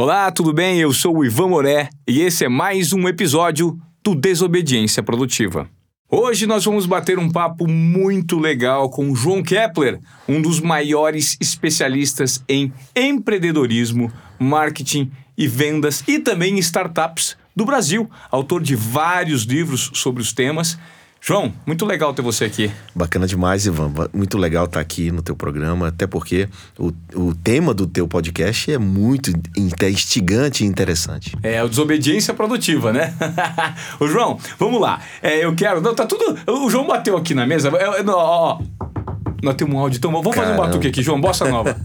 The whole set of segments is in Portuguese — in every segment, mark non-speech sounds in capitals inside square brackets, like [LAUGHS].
Olá, tudo bem? Eu sou o Ivan Moré e esse é mais um episódio do Desobediência Produtiva. Hoje nós vamos bater um papo muito legal com o João Kepler, um dos maiores especialistas em empreendedorismo, marketing e vendas e também startups do Brasil, autor de vários livros sobre os temas. João, muito legal ter você aqui. Bacana demais, Ivan. Muito legal estar aqui no teu programa, até porque o, o tema do teu podcast é muito instigante e interessante. É, a desobediência produtiva, né? [LAUGHS] Ô, João, vamos lá. É, eu quero. Não, tá tudo. O João bateu aqui na mesa. É, ó, ó. Nós temos um áudio, então vamos Caramba. fazer um batuque aqui, João, Bossa Nova.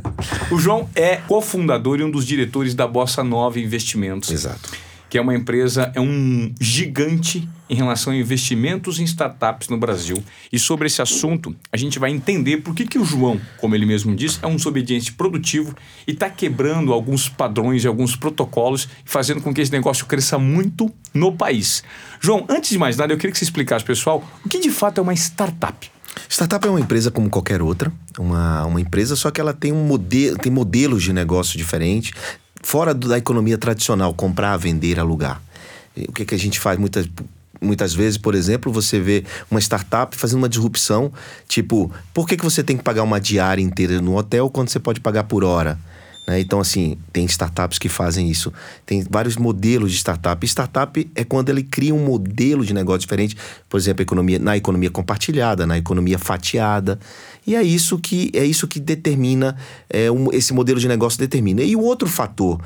[LAUGHS] o João é cofundador e um dos diretores da Bossa Nova Investimentos. Exato que é uma empresa, é um gigante em relação a investimentos em startups no Brasil. E sobre esse assunto, a gente vai entender por que, que o João, como ele mesmo disse, é um desobediente produtivo e está quebrando alguns padrões e alguns protocolos, fazendo com que esse negócio cresça muito no país. João, antes de mais nada, eu queria que você explicasse, pessoal, o que de fato é uma startup. Startup é uma empresa como qualquer outra, uma, uma empresa, só que ela tem um modelo, tem modelos de negócio diferentes, fora da economia tradicional, comprar, vender, alugar. O que, que a gente faz muitas, muitas vezes, por exemplo, você vê uma startup fazendo uma disrupção, tipo, por que, que você tem que pagar uma diária inteira no hotel quando você pode pagar por hora? Né? Então, assim, tem startups que fazem isso. Tem vários modelos de startup. Startup é quando ele cria um modelo de negócio diferente, por exemplo, economia, na economia compartilhada, na economia fatiada. E é isso que, é isso que determina, é, um, esse modelo de negócio determina. E o outro fator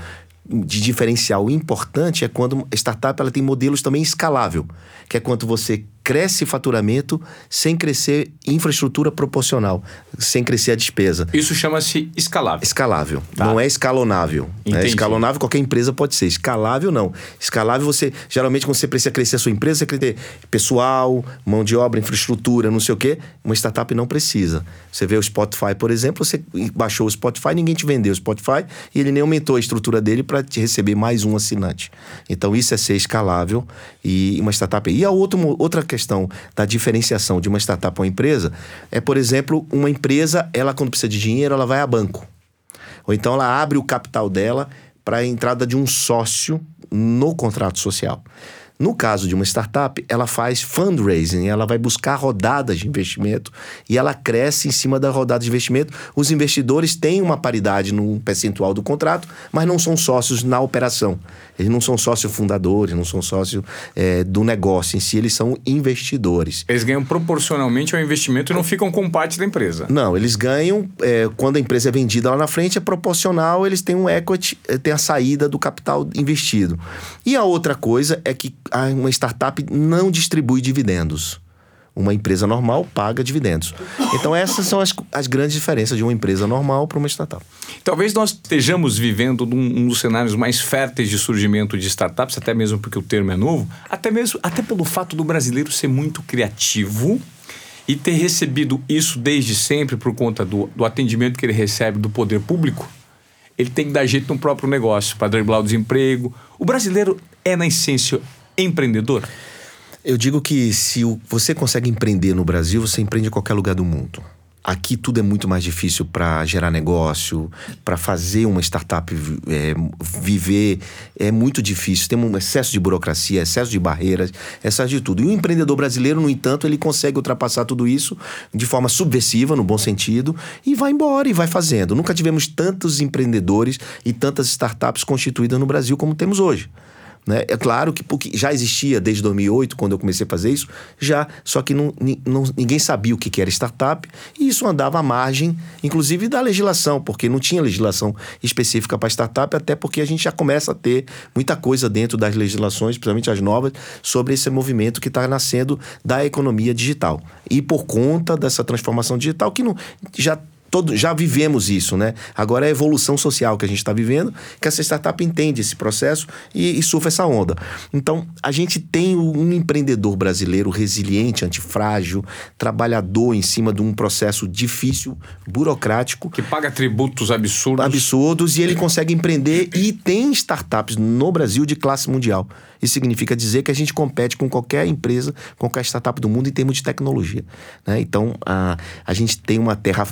de diferencial importante é quando a startup ela tem modelos também escalável, que é quando você cresce faturamento sem crescer infraestrutura proporcional, sem crescer a despesa. Isso chama-se escalável. Escalável. Tá. Não é escalonável. Né? Escalonável qualquer empresa pode ser. Escalável não. Escalável você, geralmente quando você precisa crescer a sua empresa, você quer ter pessoal, mão de obra, infraestrutura, não sei o quê. Uma startup não precisa. Você vê o Spotify, por exemplo, você baixou o Spotify, ninguém te vendeu o Spotify e ele nem aumentou a estrutura dele para te receber mais um assinante. Então isso é ser escalável e uma startup. E a outra, outra questão da diferenciação de uma startup uma empresa é, por exemplo, uma empresa, ela quando precisa de dinheiro, ela vai a banco. Ou então ela abre o capital dela para a entrada de um sócio no contrato social. No caso de uma startup, ela faz fundraising, ela vai buscar rodadas de investimento e ela cresce em cima da rodada de investimento. Os investidores têm uma paridade no percentual do contrato, mas não são sócios na operação. Eles não são sócios fundadores, não são sócios é, do negócio em si, eles são investidores. Eles ganham proporcionalmente ao investimento e não ficam com parte da empresa. Não, eles ganham, é, quando a empresa é vendida lá na frente, é proporcional, eles têm um equity, é, tem a saída do capital investido. E a outra coisa é que uma startup não distribui dividendos. Uma empresa normal paga dividendos. Então, essas são as, as grandes diferenças de uma empresa normal para uma startup. Talvez nós estejamos vivendo um, um, dos cenários mais férteis de surgimento de startups, até mesmo porque o termo é novo, até mesmo até pelo fato do brasileiro ser muito criativo e ter recebido isso desde sempre por conta do, do atendimento que ele recebe do poder público. Ele tem que dar jeito no próprio negócio para driblar o desemprego. O brasileiro é, na essência, empreendedor? Eu digo que se você consegue empreender no Brasil, você empreende em qualquer lugar do mundo. Aqui tudo é muito mais difícil para gerar negócio, para fazer uma startup é, viver. É muito difícil. Tem um excesso de burocracia, excesso de barreiras, excesso de tudo. E o empreendedor brasileiro, no entanto, ele consegue ultrapassar tudo isso de forma subversiva, no bom sentido, e vai embora e vai fazendo. Nunca tivemos tantos empreendedores e tantas startups constituídas no Brasil como temos hoje. Né? É claro que porque já existia desde 2008, quando eu comecei a fazer isso, já, só que não, não, ninguém sabia o que era startup e isso andava à margem, inclusive da legislação, porque não tinha legislação específica para startup, até porque a gente já começa a ter muita coisa dentro das legislações, principalmente as novas, sobre esse movimento que está nascendo da economia digital. E por conta dessa transformação digital, que não, já todo, já vivemos isso, né? Agora é a evolução social que a gente está vivendo, que essa startup entende esse processo e, e surfa essa onda. Então, a gente tem um empreendedor brasileiro resiliente, antifrágil, trabalhador em cima de um processo difícil, burocrático. Que paga tributos absurdos. Absurdos, e ele consegue empreender e tem startups no Brasil de classe mundial. Isso significa dizer que a gente compete com qualquer empresa, qualquer startup do mundo em termos de tecnologia. Né? Então, a, a gente tem uma terra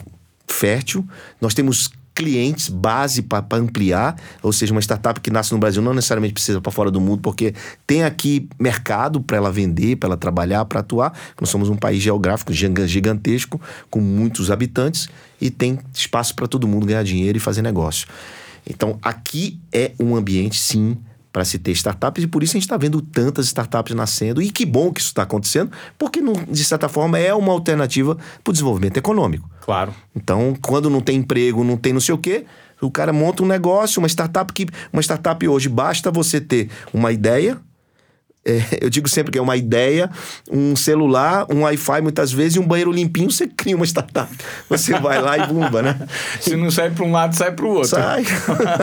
fértil, nós temos clientes base para ampliar, ou seja, uma startup que nasce no Brasil não necessariamente precisa para fora do mundo, porque tem aqui mercado para ela vender, para ela trabalhar, para atuar. Nós somos um país geográfico gigantesco, com muitos habitantes e tem espaço para todo mundo ganhar dinheiro e fazer negócio. Então, aqui é um ambiente, sim, para se ter startups e por isso a gente está vendo tantas startups nascendo e que bom que isso está acontecendo, porque de certa forma é uma alternativa para o desenvolvimento econômico. Claro. Então, quando não tem emprego, não tem não sei o quê, o cara monta um negócio, uma startup que uma startup hoje basta você ter uma ideia, é, eu digo sempre que é uma ideia, um celular, um Wi-Fi muitas vezes e um banheiro limpinho, você cria uma startup. Você vai lá e bumba, né? Se não sai para um lado, sai para o outro. Sai.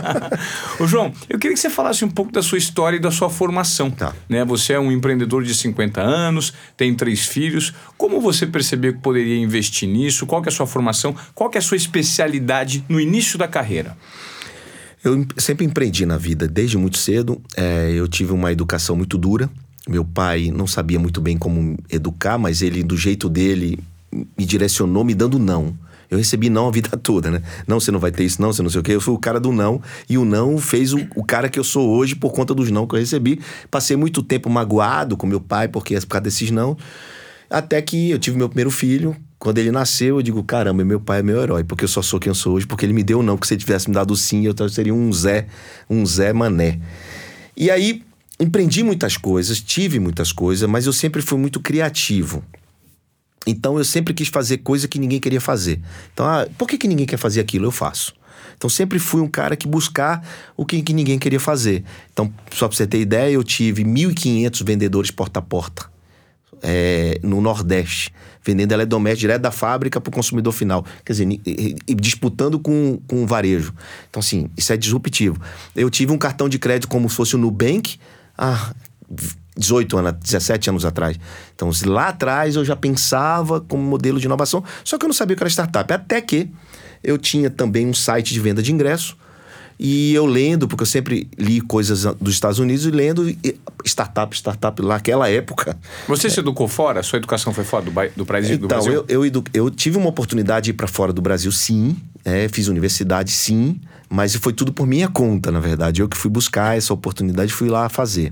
[LAUGHS] Ô, João, eu queria que você falasse um pouco da sua história e da sua formação. Tá. Né? Você é um empreendedor de 50 anos, tem três filhos. Como você percebeu que poderia investir nisso? Qual que é a sua formação? Qual que é a sua especialidade no início da carreira? Eu sempre empreendi na vida, desde muito cedo. É, eu tive uma educação muito dura. Meu pai não sabia muito bem como educar, mas ele, do jeito dele, me direcionou me dando não. Eu recebi não a vida [LAUGHS] toda, né? Não, você não vai ter isso, não, você não sei o quê. Eu fui o cara do não. E o não fez o, o cara que eu sou hoje por conta dos não que eu recebi. Passei muito tempo magoado com meu pai porque por causa desses não. Até que eu tive meu primeiro filho, quando ele nasceu, eu digo, caramba, meu pai é meu herói, porque eu só sou quem eu sou hoje, porque ele me deu não, porque se ele tivesse me dado sim, eu seria um Zé, um Zé Mané. E aí, empreendi muitas coisas, tive muitas coisas, mas eu sempre fui muito criativo. Então eu sempre quis fazer coisa que ninguém queria fazer. Então, ah, por que, que ninguém quer fazer aquilo? Eu faço. Então sempre fui um cara que buscar o que, que ninguém queria fazer. Então, só para você ter ideia, eu tive 1.500 vendedores porta a porta é, no Nordeste, vendendo eletrodoméstico direto da fábrica para o consumidor final. Quer dizer, e, e disputando com, com o varejo. Então, assim, isso é disruptivo. Eu tive um cartão de crédito como se fosse o Nubank há 18 anos, 17 anos atrás. Então, lá atrás eu já pensava como modelo de inovação, só que eu não sabia que era startup. Até que eu tinha também um site de venda de ingresso e eu lendo, porque eu sempre li coisas dos Estados Unidos e lendo startup, startup lá naquela época. Você se educou fora? Sua educação foi fora do, do, Brasil, então, do Brasil? Eu, eu, edu, eu tive uma oportunidade de ir para fora do Brasil, sim. É, fiz universidade, sim. Mas foi tudo por minha conta, na verdade. Eu que fui buscar essa oportunidade fui lá fazer.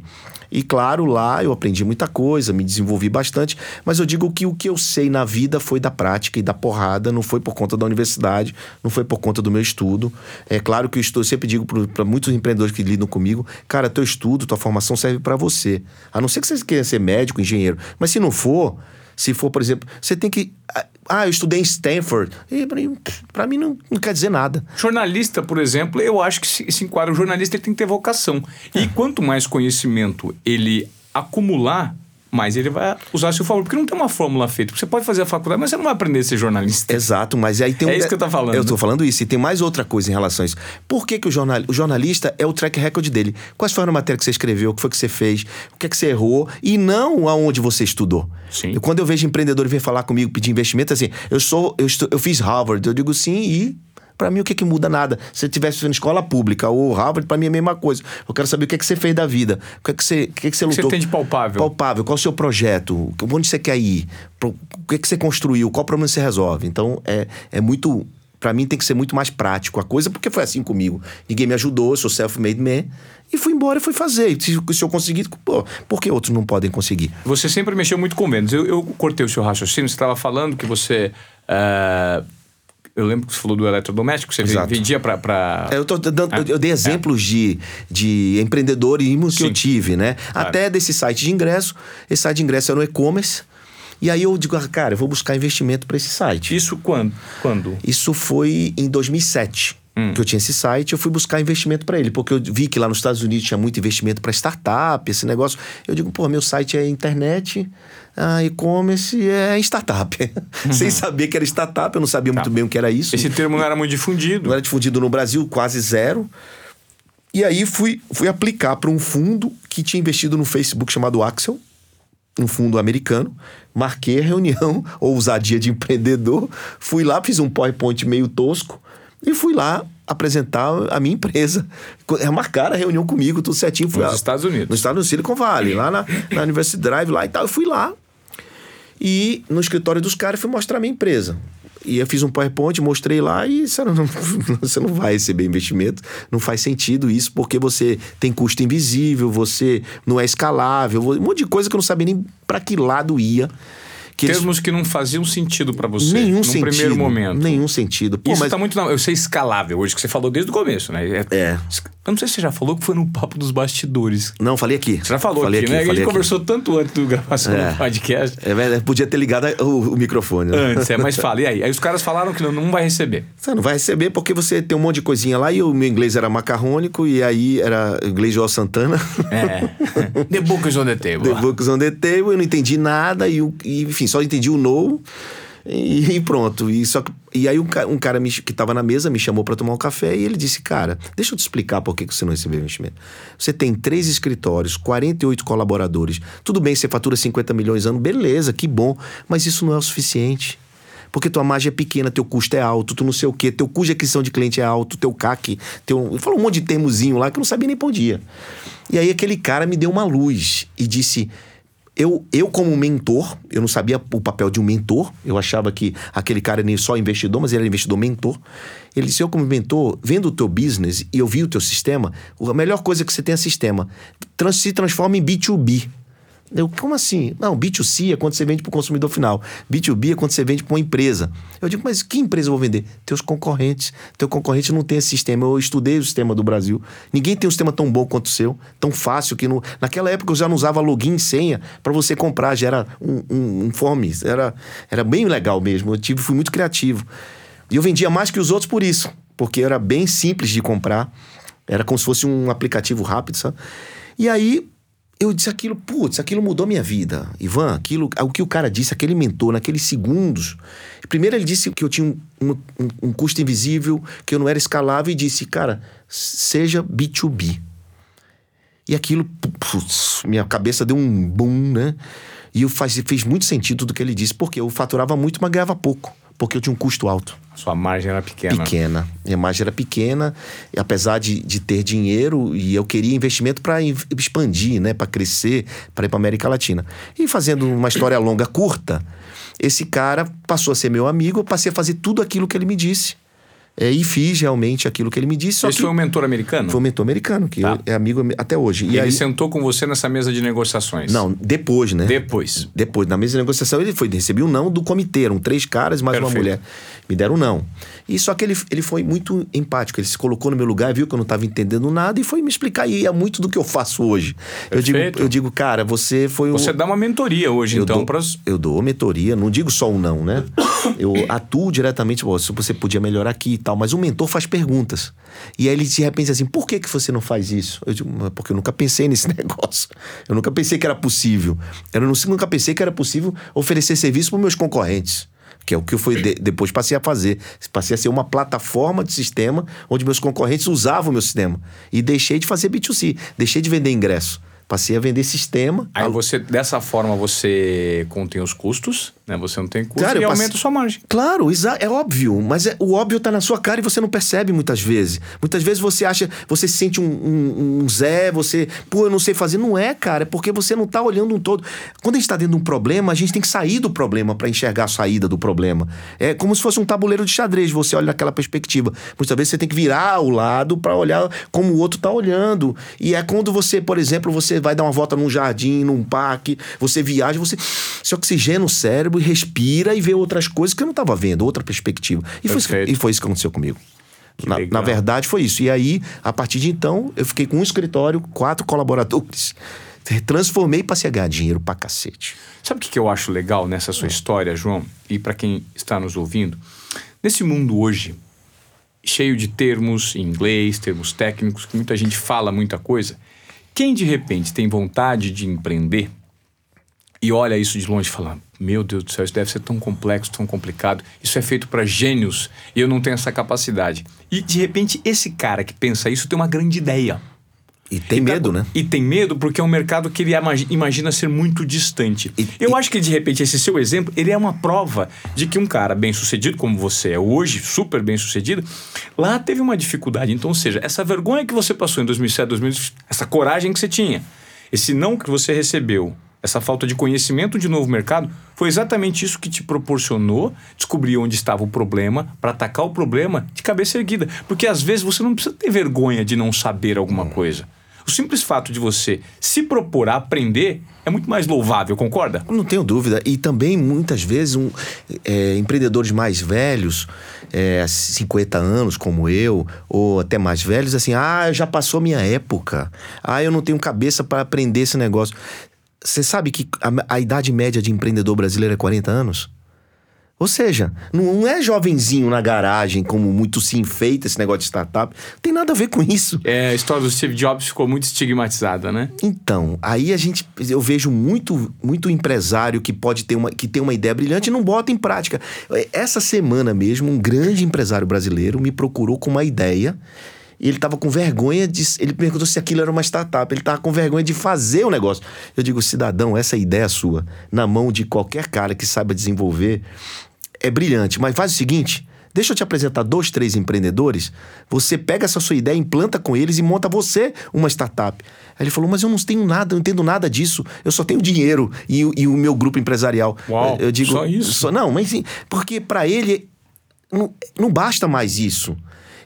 E claro, lá eu aprendi muita coisa, me desenvolvi bastante, mas eu digo que o que eu sei na vida foi da prática e da porrada, não foi por conta da universidade, não foi por conta do meu estudo. É claro que eu, estou, eu sempre digo para muitos empreendedores que lidam comigo, cara, teu estudo, tua formação serve para você. A não ser que você queira ser médico, engenheiro, mas se não for, se for, por exemplo, você tem que. Ah, eu estudei em Stanford. Para mim não, não, quer dizer nada. Jornalista, por exemplo, eu acho que se, se enquadra. O jornalista ele tem que ter vocação. E é. quanto mais conhecimento ele acumular, mas ele vai usar a seu favor. Porque não tem uma fórmula feita. Você pode fazer a faculdade, mas você não vai aprender a ser jornalista. Exato, mas aí tem um... É isso que eu tô falando. Eu estou falando isso. E tem mais outra coisa em relação a isso. Por que, que o, jornal... o jornalista é o track record dele? Quais foram a matéria que você escreveu? O que foi que você fez? O que é que você errou? E não aonde você estudou. Sim. Eu, quando eu vejo empreendedor vir falar comigo, pedir investimento, assim, eu sou... Eu, estou, eu fiz Harvard. Eu digo sim e para mim, o que que muda nada? Se você tivesse na escola pública ou Harvard, para mim é a mesma coisa. Eu quero saber o que é que você fez da vida. O que é que você, o que é que você lutou? O que você tem de palpável? Palpável. Qual o seu projeto? Onde você quer ir? O que é que você construiu? Qual problema você resolve? Então, é, é muito... Para mim tem que ser muito mais prático a coisa, porque foi assim comigo. Ninguém me ajudou, eu sou self-made man. E fui embora e fui fazer. Se, se eu conseguir, pô, por que outros não podem conseguir? Você sempre mexeu muito com vendas. Eu, eu cortei o seu raciocínio, você estava falando que você... Uh eu lembro que você falou do eletrodoméstico, você Exato. vendia para. Pra... É, eu, tô dando, ah, eu dei exemplos é. de, de empreendedorismo que Sim. eu tive, né? Claro. Até desse site de ingresso. Esse site de ingresso era no e-commerce. E aí eu digo, ah, cara, eu vou buscar investimento para esse site. Isso quando? quando? Isso foi em 2007. Hum. Que eu tinha esse site, eu fui buscar investimento para ele, porque eu vi que lá nos Estados Unidos tinha muito investimento para startup, esse negócio. Eu digo, pô, meu site é internet, ah, e-commerce é startup. Uhum. [LAUGHS] Sem saber que era startup, eu não sabia tá. muito bem o que era isso. Esse termo não era muito difundido. Não era difundido no Brasil, quase zero. E aí fui, fui aplicar para um fundo que tinha investido no Facebook chamado Axel, um fundo americano. Marquei a reunião, [LAUGHS] ousadia de empreendedor. Fui lá, fiz um PowerPoint meio tosco e fui lá apresentar a minha empresa. [LAUGHS] É, marcaram a reunião comigo, tudo certinho. Fui nos lá, Estados Unidos. Nos Estados Unidos, Silicon Valley, lá na, na University Drive lá e tal. Eu fui lá e no escritório dos caras fui mostrar a minha empresa. E eu fiz um PowerPoint, mostrei lá e disseram, não, [LAUGHS] você não vai receber investimento, não faz sentido isso, porque você tem custo invisível, você não é escalável, um monte de coisa que eu não sabia nem para que lado ia. Que Termos eles... que não faziam sentido para você. Nenhum no sentido. primeiro momento. Nenhum sentido. Pô, Isso mas... tá muito. Não, eu sei escalável hoje, que você falou desde o começo, né? É. é. Eu não sei se você já falou que foi no papo dos bastidores. Não, falei aqui. Você já falou falei aqui, aqui né? a gente aqui. conversou tanto antes do gravação é. do podcast. É, podia ter ligado o, o microfone. Né? Antes, é, mas [LAUGHS] fala. E aí? Aí os caras falaram que não, não vai receber. Você não vai receber porque você tem um monte de coisinha lá e o meu inglês era macarrônico e aí era inglês de Santana. É. [LAUGHS] the book on the table. The book on the table. Eu não entendi nada e, e enfim, só entendi o no. E, e, pronto. E, só, e aí um, um cara me, que estava na mesa me chamou para tomar um café e ele disse: Cara, deixa eu te explicar por que você não recebeu investimento. Você tem três escritórios, 48 colaboradores. Tudo bem, você fatura 50 milhões ano, beleza, que bom. Mas isso não é o suficiente. Porque tua margem é pequena, teu custo é alto, tu não sei o quê, teu custo de aquisição de cliente é alto, teu CAC, teu. Falou um monte de termozinho lá que eu não sabia nem por dia. E aí aquele cara me deu uma luz e disse: eu, eu como mentor, eu não sabia o papel de um mentor, eu achava que aquele cara era só investidor, mas ele era investidor mentor. Ele disse, eu como mentor, vendo o teu business e eu vi o teu sistema, a melhor coisa que você tem é sistema. Trans, se transforma em B2B. Eu, como assim? Não, B2C é quando você vende para o consumidor final. B2B é quando você vende para uma empresa. Eu digo, mas que empresa eu vou vender? Teus concorrentes. Teu concorrente não tem esse sistema. Eu estudei o sistema do Brasil. Ninguém tem um sistema tão bom quanto o seu, tão fácil que no... naquela época eu já não usava login e senha para você comprar, já era um, um, um fome. Era, era bem legal mesmo. Eu tive, fui muito criativo. E eu vendia mais que os outros por isso, porque era bem simples de comprar. Era como se fosse um aplicativo rápido, sabe? E aí eu disse aquilo, putz, aquilo mudou minha vida. Ivan, aquilo, o que o cara disse, aquele mentor, naqueles segundos. Primeiro ele disse que eu tinha um, um, um custo invisível, que eu não era escalável, e disse, cara, seja B2B. E aquilo, putz, minha cabeça deu um boom, né? E eu faz, fez muito sentido tudo que ele disse, porque eu faturava muito, mas ganhava pouco porque eu tinha um custo alto. Sua margem era pequena. Pequena. Minha margem era pequena, e apesar de, de ter dinheiro, e eu queria investimento para expandir, né, para crescer, para ir para América Latina. E fazendo uma história longa, curta, esse cara passou a ser meu amigo, eu passei a fazer tudo aquilo que ele me disse. É, e fiz realmente aquilo que ele me disse. Esse foi um mentor americano? Foi um mentor americano, que tá. é amigo até hoje. E, e ele aí... sentou com você nessa mesa de negociações? Não, depois, né? Depois. Depois, na mesa de negociação, ele foi recebi um não do comitê, eram três caras mais Perfeito. uma mulher. Me deram um não. E só que ele, ele foi muito empático, ele se colocou no meu lugar, viu que eu não estava entendendo nada e foi me explicar. E é muito do que eu faço hoje. Eu digo, eu digo, cara, você foi Você dá uma mentoria hoje, eu então, dou, pras... Eu dou mentoria, não digo só um não, né? eu [COUGHS] atuo diretamente, se você podia melhorar aqui tal, mas o mentor faz perguntas. E aí ele de repente assim, por que, que você não faz isso? Eu digo, porque eu nunca pensei nesse [LAUGHS] negócio. Eu nunca pensei que era possível. Eu nunca pensei que era possível oferecer serviço para meus concorrentes. Que é o que eu fui de, depois passei a fazer. Passei a ser uma plataforma de sistema onde meus concorrentes usavam o meu sistema. E deixei de fazer B2C, deixei de vender ingresso. Passei a vender sistema. Aí você, dessa forma, você contém os custos, né? Você não tem custo claro, e aumenta passei... sua margem. Claro, é óbvio. Mas é, o óbvio está na sua cara e você não percebe muitas vezes. Muitas vezes você acha, você se sente um, um, um Zé, você, pô, eu não sei fazer. Não é, cara, é porque você não está olhando um todo. Quando a gente está dentro de um problema, a gente tem que sair do problema para enxergar a saída do problema. É como se fosse um tabuleiro de xadrez, você olha naquela perspectiva. Muitas vezes você tem que virar o lado para olhar como o outro está olhando. E é quando você, por exemplo, você vai dar uma volta num jardim, num parque, você viaja, você se oxigena o cérebro e respira e vê outras coisas que eu não estava vendo, outra perspectiva. E foi, e foi isso que aconteceu comigo. Na, na, verdade, foi isso. E aí, a partir de então, eu fiquei com um escritório, quatro colaboradores. Transformei para se ganhar dinheiro pra cacete. Sabe o que eu acho legal nessa sua história, João? E para quem está nos ouvindo? Nesse mundo hoje, cheio de termos em inglês, termos técnicos, que muita gente fala muita coisa, quem de repente tem vontade de empreender e olha isso de longe e fala: Meu Deus do céu, isso deve ser tão complexo, tão complicado. Isso é feito para gênios e eu não tenho essa capacidade. E de repente, esse cara que pensa isso tem uma grande ideia. E tem e tá medo, tá, né? E tem medo porque é um mercado que ele imagina ser muito distante. E, Eu e... acho que, de repente, esse seu exemplo, ele é uma prova de que um cara bem sucedido, como você é hoje, super bem sucedido, lá teve uma dificuldade. Então, ou seja, essa vergonha que você passou em 2007, 2008, essa coragem que você tinha, esse não que você recebeu, essa falta de conhecimento de novo mercado, foi exatamente isso que te proporcionou descobrir onde estava o problema, para atacar o problema de cabeça erguida. Porque às vezes você não precisa ter vergonha de não saber alguma Hum. coisa. O simples fato de você se propor a aprender é muito mais louvável, concorda? Não tenho dúvida. E também, muitas vezes, um, é, empreendedores mais velhos, é, 50 anos, como eu, ou até mais velhos, assim, ah, já passou minha época. Ah, eu não tenho cabeça para aprender esse negócio. Você sabe que a, a idade média de empreendedor brasileiro é 40 anos? Ou seja, não é jovenzinho na garagem, como muito se enfeita esse negócio de startup. Não tem nada a ver com isso. É, a história do Steve Jobs ficou muito estigmatizada, né? Então, aí a gente eu vejo muito muito empresário que pode ter uma que tem uma ideia brilhante e não bota em prática. Essa semana mesmo, um grande empresário brasileiro me procurou com uma ideia. E ele estava com vergonha de. Ele perguntou se aquilo era uma startup. Ele estava com vergonha de fazer o negócio. Eu digo, cidadão, essa ideia sua, na mão de qualquer cara que saiba desenvolver, é brilhante. Mas faz o seguinte: deixa eu te apresentar dois, três empreendedores. Você pega essa sua ideia, implanta com eles e monta você uma startup. Aí ele falou: Mas eu não tenho nada, eu não entendo nada disso. Eu só tenho dinheiro e, e o meu grupo empresarial. Uau, eu digo, só isso? só- não, mas sim, porque para ele não, não basta mais isso.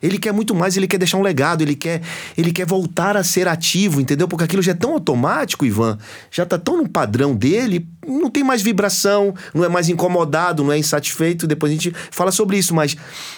Ele quer muito mais, ele quer deixar um legado, ele quer, ele quer voltar a ser ativo, entendeu? Porque aquilo já é tão automático, Ivan, já tá tão no padrão dele, não tem mais vibração, não é mais incomodado, não é insatisfeito. Depois a gente fala sobre isso, mas.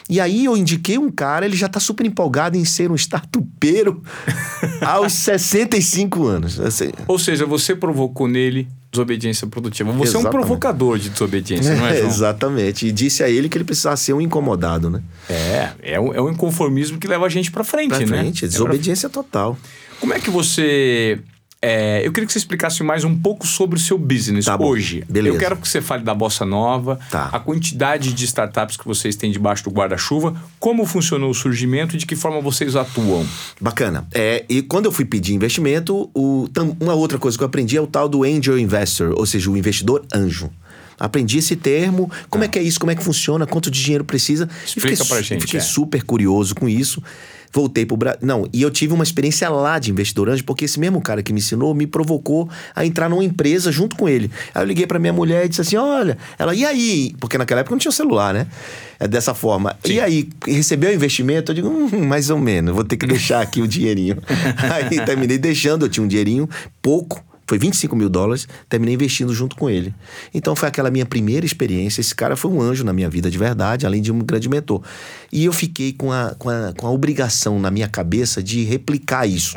E aí eu indiquei um cara, ele já tá super empolgado em ser um startupeiro [LAUGHS] aos 65 anos. Assim, Ou seja, você provocou nele desobediência produtiva. Você é um Exatamente. provocador de desobediência, não é, [LAUGHS] João? exatamente. E disse a ele que ele precisava ser um incomodado, né? É, é um, é um inconformismo que leva a gente pra frente, Pra né? frente, É pra- desobediência total. Como é que você. É, eu queria que você explicasse mais um pouco sobre o seu business Tá hoje. beleza. Eu quero que você fale da Bossa Nova, Tá. a quantidade de startups que vocês têm debaixo do guarda-chuva, como funcionou o surgimento e de que forma vocês atuam. Bacana. É, e quando eu fui pedir investimento, o, uma outra coisa que eu aprendi é o tal do angel investor, ou seja, o investidor anjo. Aprendi esse termo, como é que é isso, como é que funciona, quanto de dinheiro precisa. E Explica fiquei, pra gente, Fiquei é. super curioso com isso. Voltei pro Brasil. Não, e eu tive uma experiência lá de investidor anjo, porque esse mesmo cara que me ensinou me provocou a entrar numa empresa junto com ele. Aí eu liguei pra minha mulher e disse assim: olha, ela, e aí? Porque naquela época não tinha celular, né? É dessa forma. E aí, recebeu o investimento? Eu digo, hum, mais ou menos, vou ter que deixar aqui o dinheirinho. [LAUGHS] aí terminei deixando, eu tinha um dinheirinho, pouco. Foi 25 mil dólares, terminei investindo junto com ele. Então foi aquela minha primeira experiência. Esse cara foi um anjo na minha vida de verdade, além de um grande mentor. E eu fiquei com a, com a, com a obrigação na minha cabeça de replicar isso,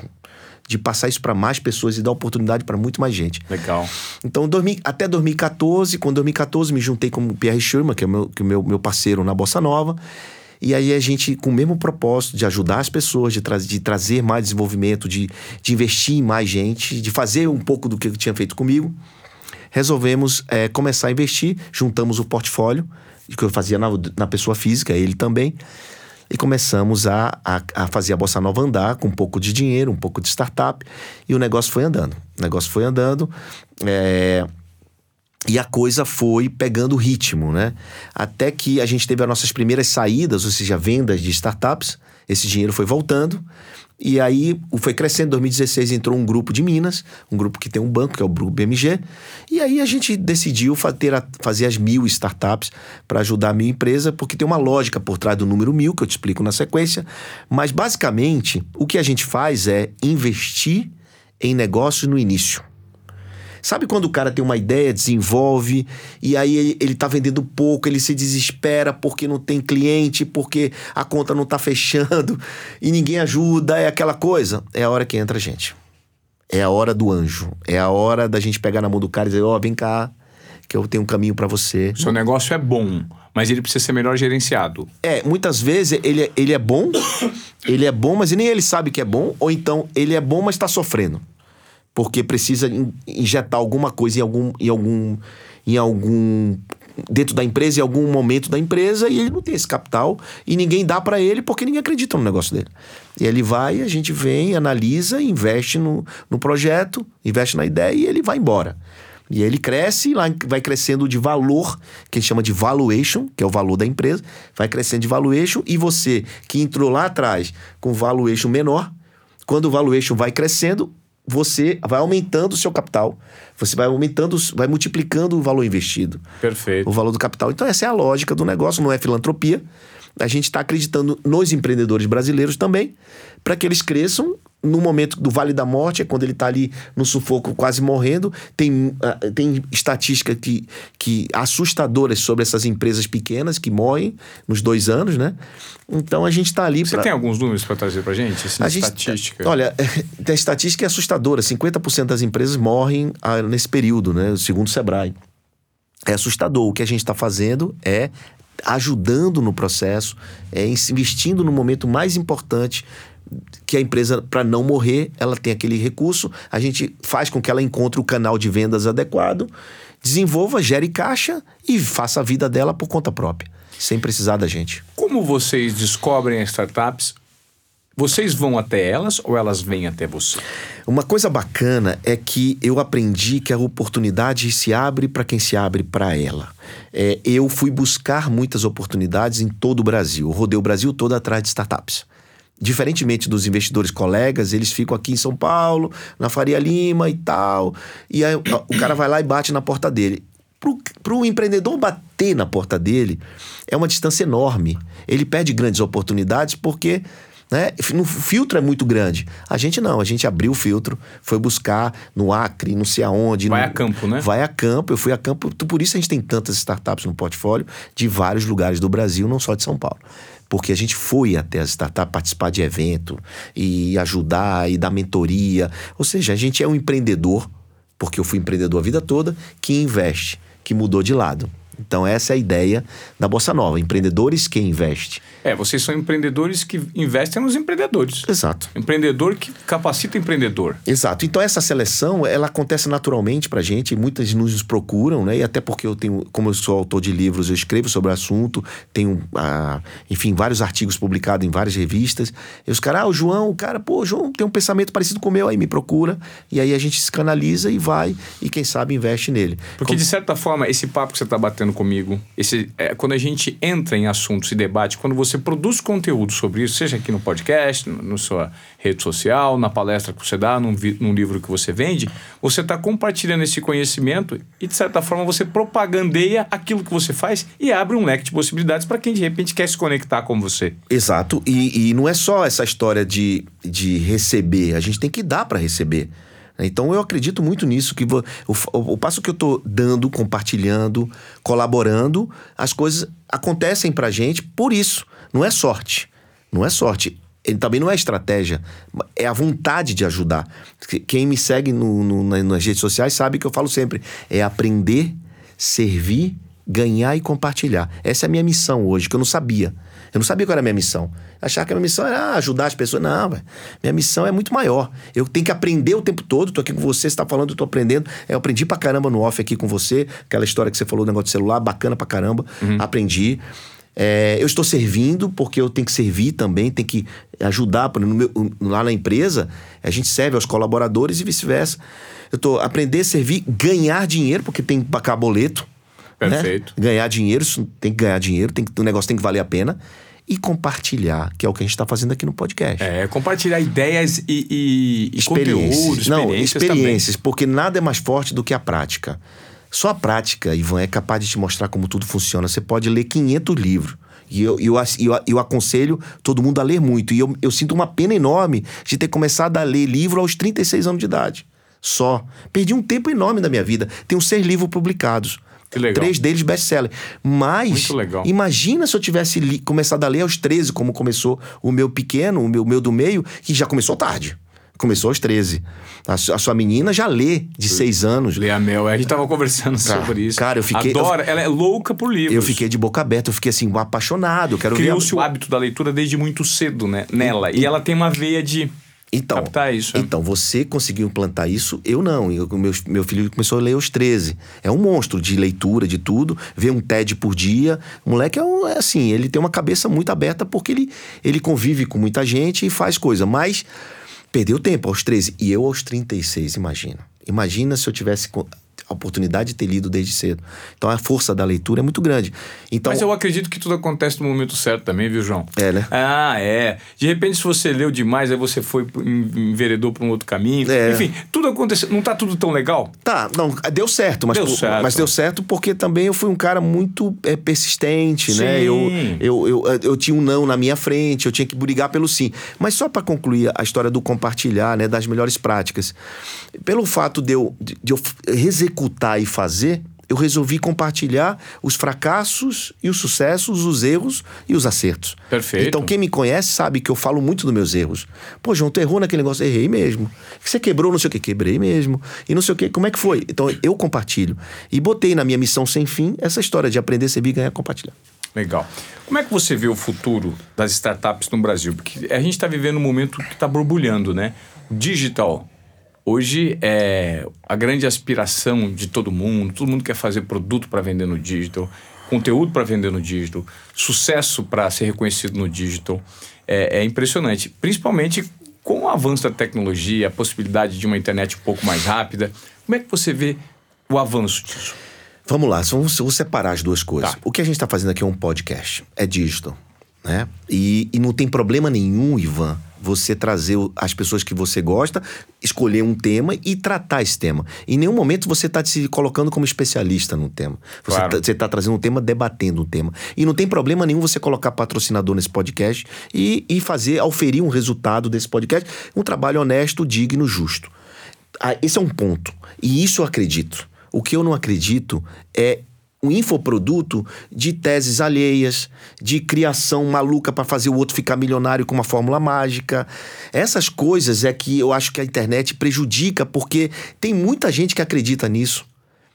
de passar isso para mais pessoas e dar oportunidade para muito mais gente. Legal. Então, dormi, até 2014, com 2014 me juntei com o Pierre Schurman, que é o meu, que é meu, meu parceiro na Bossa Nova. E aí a gente, com o mesmo propósito de ajudar as pessoas, de, tra de trazer mais desenvolvimento, de, de investir em mais gente, de fazer um pouco do que tinha feito comigo, resolvemos eh, começar a investir, juntamos o portfólio, que eu fazia na, na pessoa física, ele também, e começamos a, a, a fazer a Bossa Nova andar com um pouco de dinheiro, um pouco de startup, e o negócio foi andando. O negócio foi andando. eh, e a coisa foi pegando ritmo, né? Até que a gente teve as nossas primeiras saídas, ou seja, vendas de startups. Esse dinheiro foi voltando. E aí foi crescendo. Em 2016 entrou um grupo de Minas, um grupo que tem um banco, que é o grupo BMG. E aí a gente decidiu a- fazer as mil startups para ajudar a minha empresa, porque tem uma lógica por trás do número mil, que eu te explico na sequência. Mas basicamente, o que a gente faz é investir em negócios no início. Sabe quando o cara tem uma ideia, desenvolve, e aí ele, ele tá vendendo pouco, ele se desespera porque não tem cliente, porque a conta não tá [LAUGHS] fechando e ninguém ajuda, é aquela coisa? É a hora que entra a gente. É a hora do anjo. É a hora da gente pegar na mão do cara e dizer: Ó, vem cá, que eu tenho um caminho para você. Seu negócio é bom, mas ele precisa ser melhor gerenciado. É, muitas vezes ele, é- ele é bom, [COUGHS] ele é bom, mas nem ele sabe que é bom, ou então ele é bom, mas está sofrendo. Porque precisa in- injetar alguma coisa em algum, em algum. em algum. dentro da empresa, em algum momento da empresa, e ele não tem esse capital, e ninguém dá para ele porque ninguém acredita no negócio dele. E ele vai, a gente vem, analisa, investe no, no projeto, investe na ideia e ele vai embora. E ele cresce, lá vai crescendo de valor, que a gente chama de valuation, que é o valor da empresa, vai crescendo de valuation, e você que entrou lá atrás com valuation menor, quando o valuation vai crescendo, você vai aumentando o seu capital, você vai aumentando, vai multiplicando o valor investido. Perfeito. O valor do capital. Então, essa é a lógica do negócio, não é filantropia. A gente está acreditando nos empreendedores brasileiros também, para que eles cresçam no momento do Vale da Morte, é quando ele está ali no sufoco quase morrendo. Tem, uh, tem estatística que, que assustadoras sobre essas empresas pequenas que morrem nos dois anos, né? Então a gente está ali Você pra... tem alguns números para trazer para gente? Assim, a gente, estatística. Olha, [LAUGHS] a estatística é assustadora. 50% das empresas morrem ah, nesse período, né? Segundo o Sebrae. É assustador. O que a gente está fazendo é ajudando no processo, é investindo no momento mais importante que a empresa, para não morrer, ela tem aquele recurso, a gente faz com que ela encontre o canal de vendas adequado, desenvolva, gere caixa e faça a vida dela por conta própria, sem precisar da gente. Como vocês descobrem as startups? Vocês vão até elas ou elas vêm até você? Uma coisa bacana é que eu aprendi que a oportunidade se abre para quem se abre para ela. É, eu fui buscar muitas oportunidades em todo o Brasil. Eu rodei o Brasil todo atrás de startups. Diferentemente dos investidores colegas, eles ficam aqui em São Paulo, na Faria Lima e tal. E aí o cara vai lá e bate na porta dele. Para o empreendedor bater na porta dele, é uma distância enorme. Ele perde grandes oportunidades porque né? O filtro é muito grande. A gente não, a gente abriu o filtro, foi buscar no Acre, não sei aonde. Vai no... a campo, né? Vai a campo, eu fui a campo. Por isso a gente tem tantas startups no portfólio de vários lugares do Brasil, não só de São Paulo porque a gente foi até as startups participar de evento e ajudar e dar mentoria. Ou seja, a gente é um empreendedor, porque eu fui empreendedor a vida toda, que investe, que mudou de lado. Então, essa é a ideia da Bossa Nova: empreendedores que investem. É, vocês são empreendedores que investem nos empreendedores. Exato. Empreendedor que capacita empreendedor. Exato. Então, essa seleção, ela acontece naturalmente pra gente, muitas nos procuram, né? E até porque eu tenho, como eu sou autor de livros, eu escrevo sobre o assunto, tenho, ah, enfim, vários artigos publicados em várias revistas. E os caras, ah, o João, o cara, pô, o João tem um pensamento parecido com o meu, aí me procura, e aí a gente se canaliza e vai, e quem sabe investe nele. Porque, como... de certa forma, esse papo que você tá batendo comigo. Esse, é, quando a gente entra em assuntos e debate, quando você produz conteúdo sobre isso, seja aqui no podcast, na sua rede social, na palestra que você dá, num, num livro que você vende, você está compartilhando esse conhecimento e, de certa forma, você propagandeia aquilo que você faz e abre um leque de possibilidades para quem, de repente, quer se conectar com você. Exato. E, e não é só essa história de, de receber, a gente tem que dar para receber. Então eu acredito muito nisso, que o, o, o passo que eu estou dando, compartilhando, colaborando, as coisas acontecem pra gente por isso. Não é sorte. Não é sorte. Ele também não é estratégia, é a vontade de ajudar. Quem me segue no, no, nas redes sociais sabe que eu falo sempre: é aprender, servir, ganhar e compartilhar. Essa é a minha missão hoje, que eu não sabia. Eu não sabia qual era a minha missão. Achar que a minha missão era ajudar as pessoas. Não, véio. minha missão é muito maior. Eu tenho que aprender o tempo todo. Tô aqui com você, você tá falando, eu tô aprendendo. Eu aprendi pra caramba no off aqui com você. Aquela história que você falou, do negócio de celular, bacana pra caramba. Uhum. Aprendi. É, eu estou servindo porque eu tenho que servir também, tenho que ajudar. Meu, lá na empresa, a gente serve aos colaboradores e vice-versa. Eu estou aprender a servir, ganhar dinheiro, porque tem que pagar boleto. Né? Perfeito. Né? Ganhar dinheiro, tem que ganhar dinheiro, tem que, o negócio tem que valer a pena. E compartilhar, que é o que a gente está fazendo aqui no podcast. É, compartilhar ideias e, e, experiências. conteúdo, experiências Não, experiências, também. porque nada é mais forte do que a prática. Só a prática, Ivan, é capaz de te mostrar como tudo funciona. Você pode ler 500 livros. E eu, eu, eu, eu aconselho todo mundo a ler muito. E eu, eu sinto uma pena enorme de ter começado a ler livro aos 36 anos de idade. Só. Perdi um tempo enorme da minha vida. Tenho seis livros publicados. Que legal. Três deles best-seller. Mas, imagina se eu tivesse li, começado a ler aos 13, como começou o meu pequeno, o meu, meu do meio, que já começou tarde. Começou aos 13. A, a sua menina já lê de seis anos. Lê a Mel. A gente tava conversando cara, sobre isso. Cara, eu fiquei. Adora, eu, ela é louca por livros. Eu fiquei de boca aberta, eu fiquei assim, apaixonado. Criou-se o hábito da leitura desde muito cedo, né? Nela. E, e ela tem uma veia de então, captar isso. É. Então, você conseguiu implantar isso, eu não. Eu, meu, meu filho começou a ler aos 13. É um monstro de leitura, de tudo. Vê um TED por dia. O moleque é, um, é assim, ele tem uma cabeça muito aberta porque ele, ele convive com muita gente e faz coisa. Mas perdeu tempo aos 13. E eu aos 36, imagina. Imagina se eu tivesse a oportunidade de ter lido desde cedo. Então a força da leitura é muito grande. Então, Mas eu acredito que tudo acontece no momento certo também, viu, João? É, né? Ah, é. De repente, se você leu demais, aí você foi enveredou para um outro caminho. É. Enfim, tudo aconteceu. Não tá tudo tão legal? Tá, não, deu certo, mas, Deu por- certo. mas deu certo porque também eu fui um cara muito é, persistente, né? Sim. Eu, eu, eu, eu tinha um não na minha frente, eu tinha que brigar pelo sim. Mas só para concluir a história do compartilhar, né, das melhores práticas. Pelo fato de eu, de eu executar e fazer, eu resolvi compartilhar os fracassos e os sucessos, os erros e os acertos. Perfeito. Então, quem me conhece sabe que eu falo muito dos meus erros. Pô, João, tu errou naquele negócio? Errei mesmo. Você quebrou não sei o que? Quebrei mesmo. E não sei o que, como é que foi? Então, eu compartilho. E botei na minha missão sem fim essa história de aprender, servir, ganhar, compartilhar. Legal. Como é que você vê o futuro das startups no Brasil? Porque a gente está vivendo um momento que está borbulhando, né? O digital. Hoje é a grande aspiração de todo mundo. Todo mundo quer fazer produto para vender no digital, conteúdo para vender no digital, sucesso para ser reconhecido no digital. É, é impressionante. Principalmente com o avanço da tecnologia, a possibilidade de uma internet um pouco mais rápida. Como é que você vê o avanço disso? Vamos lá, vamos, vamos separar as duas coisas. Tá. O que a gente está fazendo aqui é um podcast, é digital, né? E, e não tem problema nenhum, Ivan, você trazer as pessoas que você gosta, escolher um tema e tratar esse tema. Em nenhum momento você está se colocando como especialista no tema. Você Claro. está trazendo um tema, debatendo um tema. E não tem problema nenhum você colocar patrocinador nesse podcast e, e fazer, auferir um resultado desse podcast, um trabalho honesto, digno, justo. Ah, esse é um ponto. E isso eu acredito. O que eu não acredito é um infoproduto de teses alheias, de criação maluca para fazer o outro ficar milionário com uma fórmula mágica. Essas coisas é que eu acho que a internet prejudica, porque tem muita gente que acredita nisso.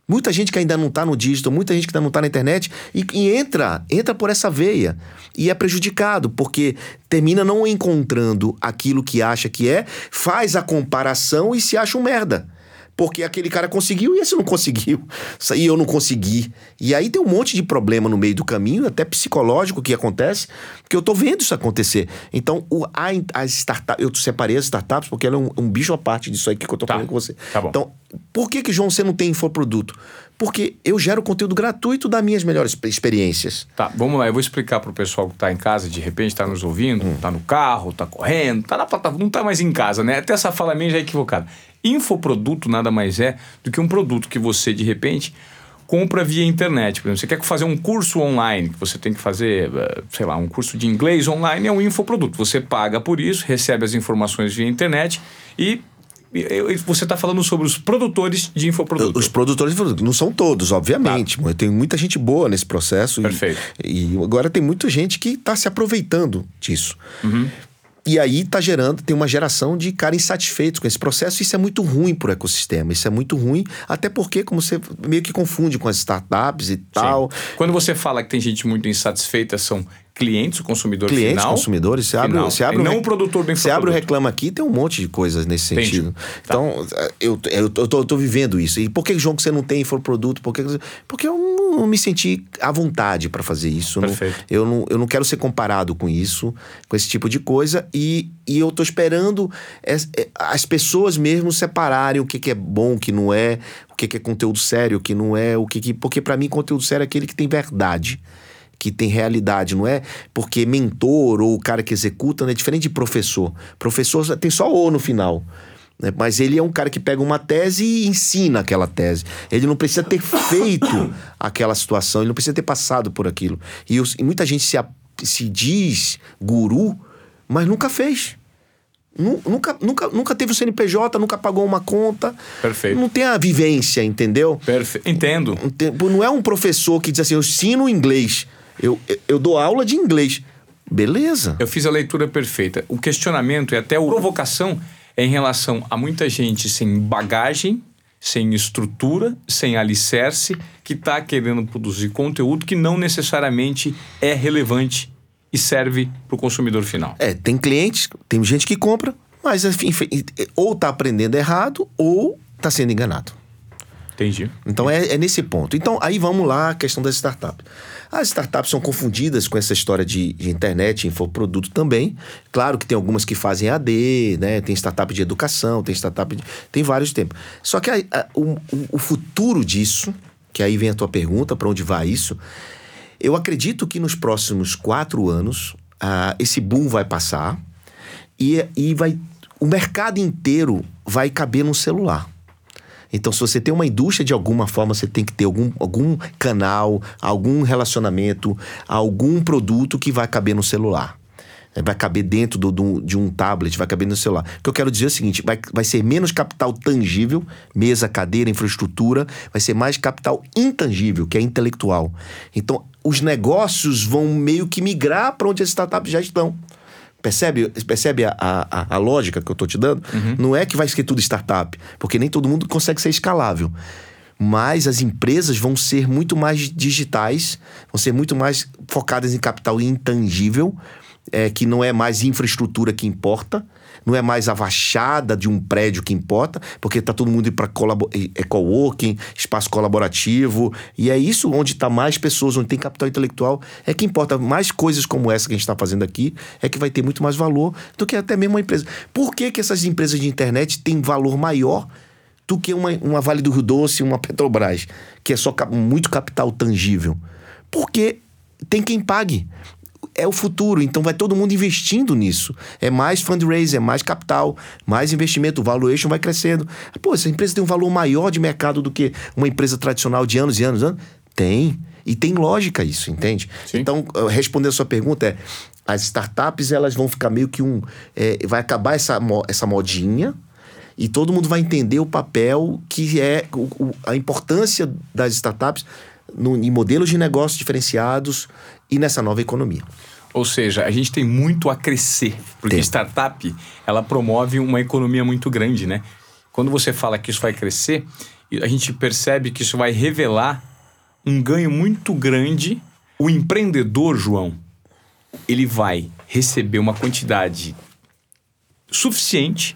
Muita gente que ainda não está no digital, muita gente que ainda não está na internet e, e entra, entra por essa veia e é prejudicado, porque termina não encontrando aquilo que acha que é, faz a comparação e se acha um merda. Porque aquele cara conseguiu e esse não conseguiu. E eu não consegui. E aí tem um monte de problema no meio do caminho, até psicológico que acontece, que eu tô vendo isso acontecer. Então, o, a, as startups, eu separei as startups porque ela é um, um bicho à parte disso aí que eu tô Tá. falando com você. Tá bom. Então, por que, que, João, você não tem infoproduto? Porque eu gero conteúdo gratuito das minhas melhores experiências. Tá, vamos lá, eu vou explicar pro pessoal que tá em casa, de repente tá nos ouvindo, tá no carro, tá correndo, tá na plataforma, não tá mais em casa, né? Até essa fala minha já é equivocada. Infoproduto nada mais é do que um produto que você, de repente, compra via internet. Por exemplo, você quer fazer um curso online, que você tem que fazer, eh, sei lá, um curso de inglês online, é um infoproduto. Você paga por isso, recebe as informações via internet e e- e você está falando sobre os produtores de infoproduto. Os produtores de produto, não são todos, obviamente. mas Tem muita gente boa nesse processo. e- Perfeito. E, agora tem muita gente que está se aproveitando disso. Uhum. E aí tá gerando, tem uma geração de cara insatisfeitos com esse processo. Isso é muito ruim pro ecossistema. Isso é muito ruim, até porque, como você meio que confunde com as startups e tal. Sim. Quando você fala que tem gente muito insatisfeita, são clientes, o consumidor clientes, final. consumidores, você abre, você abre E não o produtor do Você abre o reclama aqui, tem um monte de coisas nesse Entendi. sentido. Tá. Então, eu, eu, tô, eu tô vivendo isso. E por que, João, que você não tem infoproduto? Por que, porque eu não, não me senti à vontade para fazer isso. Não- Perfeito. eu, não, eu não quero ser comparado com isso, com esse tipo de coisa. E, e eu tô esperando as, as pessoas mesmo separarem o que, que é bom, o que não é, o que, que é conteúdo sério, o que não é, o que, que porque para mim conteúdo sério é aquele que tem verdade que tem realidade, não é porque mentor ou o cara que executa, né? é diferente de professor. Professor tem só o no final. né? Mas ele é um cara que pega uma tese e ensina aquela tese. Ele não precisa ter feito [COUGHS] aquela situação, ele não precisa ter passado por aquilo. E, os- e muita gente se, se diz guru, mas nunca fez. Nu- Nunca, nunca, nunca teve o CNPJ, nunca pagou uma conta. Perfeito. Não tem a vivência, entendeu? Perfeito. Entendo. Não é um professor que diz assim, eu ensino inglês. Eu, eu, dou aula de inglês. Beleza. Eu fiz a leitura perfeita. O questionamento e até a provocação é em relação a muita gente sem bagagem, sem estrutura, sem alicerce, que está querendo produzir conteúdo que não necessariamente é relevante e serve para o consumidor final. É, tem clientes, tem gente que compra, mas enfim, ou tá aprendendo errado ou tá sendo enganado. Entendi. Então é, é nesse ponto. Então aí vamos lá a questão das startups. As startups são confundidas com essa história de, de internet, infoproduto também. Claro que tem algumas que fazem AD, né? Tem startup de educação, tem startup de, tem vários tempos. Só que a, a, o, o futuro disso, que aí vem a tua pergunta, para onde vai isso? Eu acredito que nos próximos quatro anos esse boom vai passar e, e vai, o mercado inteiro vai caber no celular. Então, se você tem uma indústria, de alguma forma, você tem que ter algum, algum canal, algum relacionamento, algum produto que vai caber no celular. É, vai caber dentro do, do, de um tablet, vai caber no celular. O que eu quero dizer é o seguinte: vai, vai ser menos capital tangível, mesa, cadeira, infraestrutura, vai ser mais capital intangível, que é intelectual. Então, os negócios vão meio que migrar para onde as startups já estão. Percebe, percebe a, a, a lógica que eu estou te dando? Uhum. Não é que vai ser tudo startup, porque nem todo mundo consegue ser escalável. Mas as empresas vão ser muito mais digitais, vão ser muito mais focadas em capital intangível, é, que não é mais infraestrutura que importa, não é mais a fachada de um prédio que importa, porque está todo mundo indo para é coworking, espaço colaborativo, e é isso onde está mais pessoas, onde tem capital intelectual, é que importa. Mais coisas como essa que a gente está fazendo aqui é que vai ter muito mais valor do que até mesmo uma empresa. Por que, que essas empresas de internet têm valor maior do que uma, uma Vale do Rio Doce, uma Petrobras, que é só muito capital tangível? Porque tem quem pague é o futuro, então vai todo mundo investindo nisso. É mais fundraising, é mais capital, mais investimento, o valuation vai crescendo. Pô, essa empresa tem um valor maior de mercado do que uma empresa tradicional de anos e anos? anos? Tem. E tem lógica isso, entende? Sim. Então, respondendo a sua pergunta, é: as startups elas vão ficar meio que um. É, vai acabar essa, essa modinha e todo mundo vai entender o papel que é o, o, a importância das startups no, em modelos de negócios diferenciados e nessa nova economia. Ou seja, a gente tem muito a crescer, porque tem. startup ela promove uma economia muito grande, né? Quando você fala que isso vai crescer, a gente percebe que isso vai revelar um ganho muito grande. O empreendedor, João, ele vai receber uma quantidade suficiente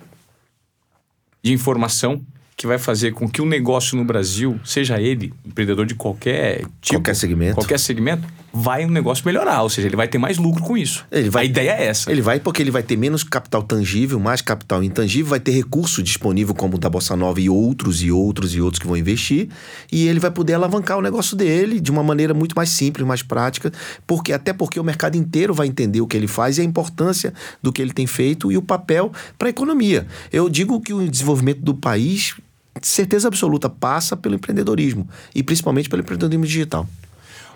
de informação que vai fazer com que o negócio no Brasil, seja ele empreendedor de qualquer tipo, qualquer segmento, qualquer segmento, vai o negócio melhorar, ou seja, ele vai ter mais lucro com isso. Ele vai, a ideia é essa. Ele vai porque ele vai ter menos capital tangível, mais capital intangível, vai ter recurso disponível como o da Bossa Nova e outros e outros e outros que vão investir, e ele vai poder alavancar o negócio dele de uma maneira muito mais simples, mais prática, porque até porque o mercado inteiro vai entender o que ele faz e a importância do que ele tem feito e o papel para a economia. Eu digo que o desenvolvimento do país certeza absoluta, passa pelo empreendedorismo e principalmente pelo empreendedorismo digital.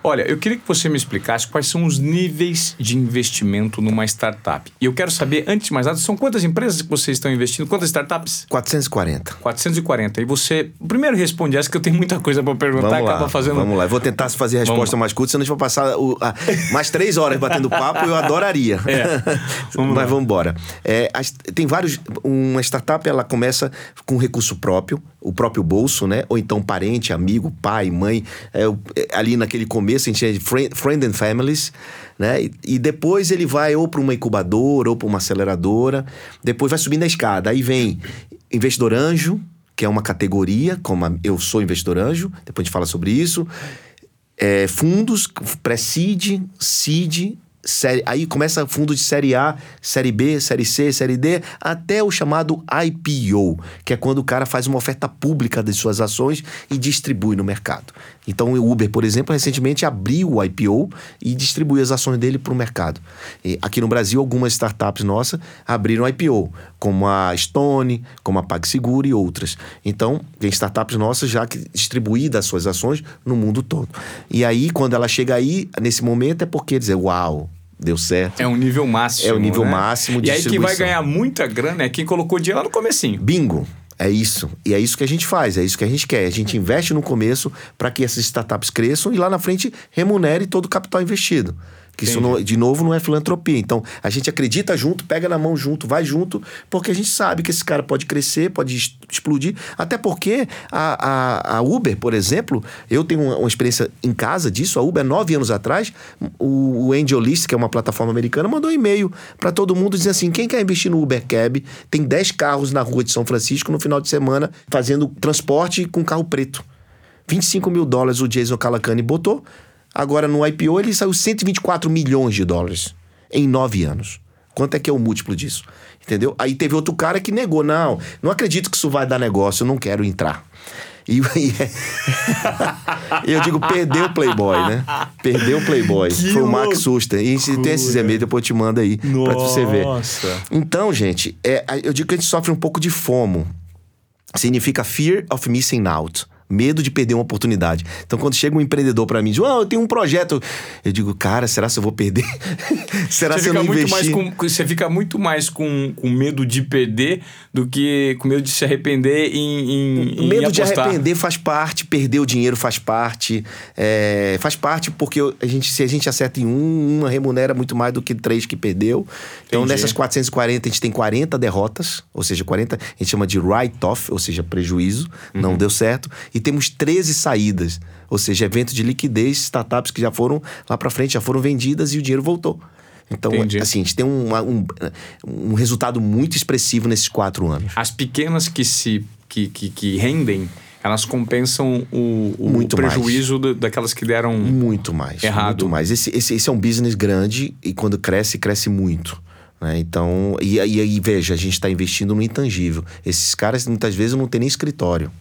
Olha, eu queria que você me explicasse quais são os níveis de investimento numa startup. E eu quero saber, antes de mais nada, são quantas empresas que vocês estão investindo? Quantas startups? 440. 440. E você, primeiro responde essa, que eu tenho muita coisa para perguntar, vamos acaba lá, fazendo... Vamos lá, eu vou tentar fazer a resposta mais curta, senão a gente vai passar o, a, mais três horas batendo papo, eu adoraria. É. [LAUGHS] Vamos Mas vamos embora. É, tem vários... Uma startup, ela começa com recurso próprio, o próprio bolso, né? Ou então parente, amigo, pai, mãe, é, é ali naquele começo a gente é friend, friend and families, né? E, e depois ele vai ou para uma incubadora ou para uma aceleradora, depois vai subindo a escada. Aí vem investidor anjo, que é uma categoria, como a, eu sou investidor anjo, depois a gente fala sobre isso. É, fundos, pré-seed, seed série, aí começa fundo de série A, série B, série C, série D, até o chamado IPO, que é quando o cara faz uma oferta pública de suas ações e distribui no mercado. Então o Uber, por exemplo, recentemente abriu o IPO e distribuiu as ações dele para o mercado. E aqui no Brasil, algumas startups nossas abriram IPO, como a Stone, como a PagSeguro e outras. Então, tem startups nossas já que distribuídas as suas ações no mundo todo. E aí, quando ela chega aí, nesse momento, é porque dizer, uau, deu certo. É um nível máximo. É o nível né? máximo de E aí quem vai ganhar muita grana é quem colocou dinheiro lá no comecinho. Bingo. É isso. E é isso que a gente faz, é isso que a gente quer. A gente investe no começo para que essas startups cresçam e lá na frente remunere todo o capital investido. Que isso, não, de novo, não é filantropia. Então, a gente acredita junto, pega na mão junto, vai junto, porque a gente sabe que esse cara pode crescer, pode explodir. Até porque a, a, a Uber, por exemplo, eu tenho uma, uma, experiência em casa disso. A Uber, nove anos atrás, o, o AngelList, que é uma plataforma americana, mandou um e-mail para todo mundo dizendo assim: quem quer investir no Uber Cab, tem 10 carros na rua de São Francisco no final de semana fazendo transporte com carro preto. 25 mil dólares o Jason Calacani botou. Agora no IPO ele saiu 124 milhões de dólares em nove anos. Quanto é que é o múltiplo disso? Entendeu? Aí teve outro cara que negou. Não, não acredito que isso vai dar negócio, eu não quero entrar. E, [LAUGHS] e [LAUGHS] eu digo, perdeu o Playboy, né? Perdeu o Playboy. Que Foi o Max Suster. E se tem esses e-mails, depois eu te mando aí pra você ver. Nossa. Então, gente, é, eu digo que a gente sofre um pouco de FOMO. Significa Fear of Missing Out. Medo de perder uma oportunidade. Então, quando chega um empreendedor para mim e diz, oh, eu tenho um projeto. Eu digo, cara, será se eu vou perder? [LAUGHS] será Você se eu não investir? com, você fica muito mais com, com medo de perder do que com medo de se arrepender em, em, O em medo de arrepender faz parte, perder o dinheiro faz parte. é, faz parte porque a gente, se a gente acerta em um, uma remunera muito mais do que três que perdeu. Então, Entendi. nessas 440, a gente tem 40 derrotas, ou seja, 40, a gente chama de write-off, ou seja, prejuízo, Uhum. não deu certo. E temos 13 saídas, ou seja, evento de liquidez, startups que já foram lá para frente, já foram vendidas e o dinheiro voltou. Então, Entendi. assim, a gente tem um, um, um resultado muito expressivo nesses quatro anos. As pequenas que se que, que, que rendem, elas compensam o, o Muito mais. prejuízo do- daquelas que deram. Muito mais. Errado. Muito mais. Esse, esse, esse é um business grande e quando cresce, cresce muito. Né? Então, e aí, aí, veja, a gente está investindo no intangível. Esses caras muitas vezes não tem nem escritório.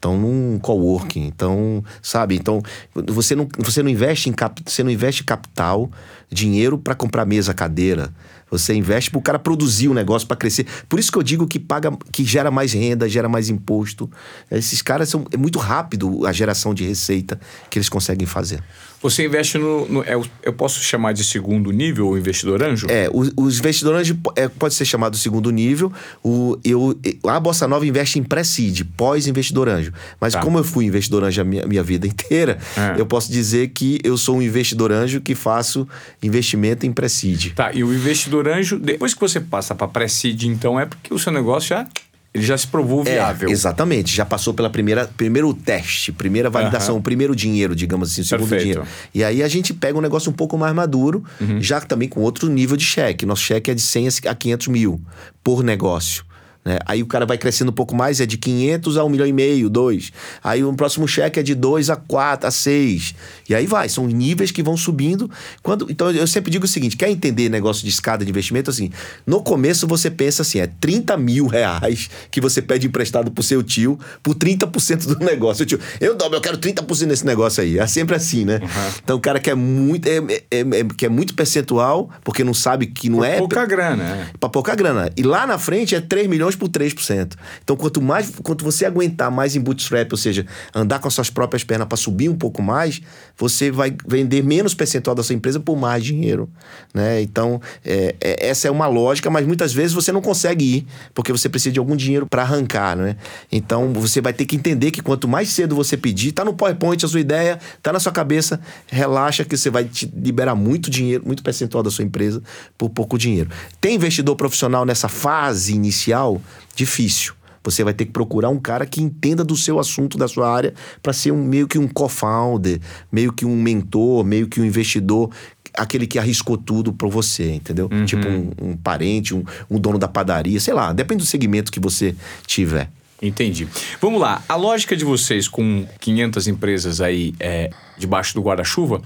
Estão num coworking. Então, sabe? Então, você não, você não investe em cap, você não investe capital, dinheiro para comprar mesa, cadeira. Você investe para o cara produzir o negócio para crescer. Por isso que eu digo que paga, que gera mais renda, gera mais imposto. Esses caras são é muito rápido a geração de receita que eles conseguem fazer. Você investe no. no- é o- eu posso chamar de segundo nível o investidor anjo? É, os, os investidores anjo é, pode ser chamado segundo nível. O, eu, a Bossa Nova investe em pré-seed, pós-investidor anjo. Mas Tá. como eu fui investidor anjo a minha, minha vida inteira, É. eu posso dizer que eu sou um investidor anjo que faço investimento em pré-seed. Tá, e o investidor anjo, depois que você passa para pré-seed, então é porque o seu negócio já, ele já se provou viável. É, exatamente. Já passou pela primeira primeiro teste, primeira validação, o primeiro dinheiro, digamos assim, o segundo Perfeito. dinheiro. E aí a gente pega um negócio um pouco mais maduro, já também com outro nível de cheque. Nosso cheque é de 100 a 500 mil por negócio. Né? Aí o cara vai crescendo um pouco mais, é de 500 a 1 milhão e meio, 2. Aí o próximo cheque é de 2 a 4, a 6. E aí vai, são níveis que vão subindo. Quando, então eu sempre digo o seguinte: quer entender negócio de escada de investimento? Assim, no começo você pensa assim: é 30 mil reais que você pede emprestado pro seu tio por 30% do [LAUGHS] negócio. O tio, eu dobro, eu quero 30% nesse negócio aí. É sempre assim, né? Então o cara quer muito, é, é, é- quer muito percentual, porque não sabe que não é. Pouca grana, é. Pra pouca grana. E lá na frente é 3 milhões por 3%. Então, quanto mais quanto você aguentar mais em bootstrap, ou seja, andar com as suas próprias pernas para subir um pouco mais, você vai vender menos percentual da sua empresa por mais dinheiro. Né? Então, é, é- essa é uma lógica, mas muitas vezes você não consegue ir, porque você precisa de algum dinheiro para arrancar. Né? Então, você vai ter que entender que quanto mais cedo você pedir, tá no PowerPoint a sua ideia, tá na sua cabeça, relaxa que você vai te liberar muito dinheiro, muito percentual da sua empresa por pouco dinheiro. Tem investidor profissional nessa fase inicial? Difícil. Você vai ter que procurar um cara que entenda do seu assunto, da sua área, para ser um, meio que um co-founder, meio que um mentor, meio que um investidor, aquele que arriscou tudo para você, entendeu? Tipo um, um parente, um, um dono da padaria, sei lá, depende do segmento que você tiver. Entendi. Vamos lá. A lógica de vocês com 500 empresas aí é, debaixo do guarda-chuva,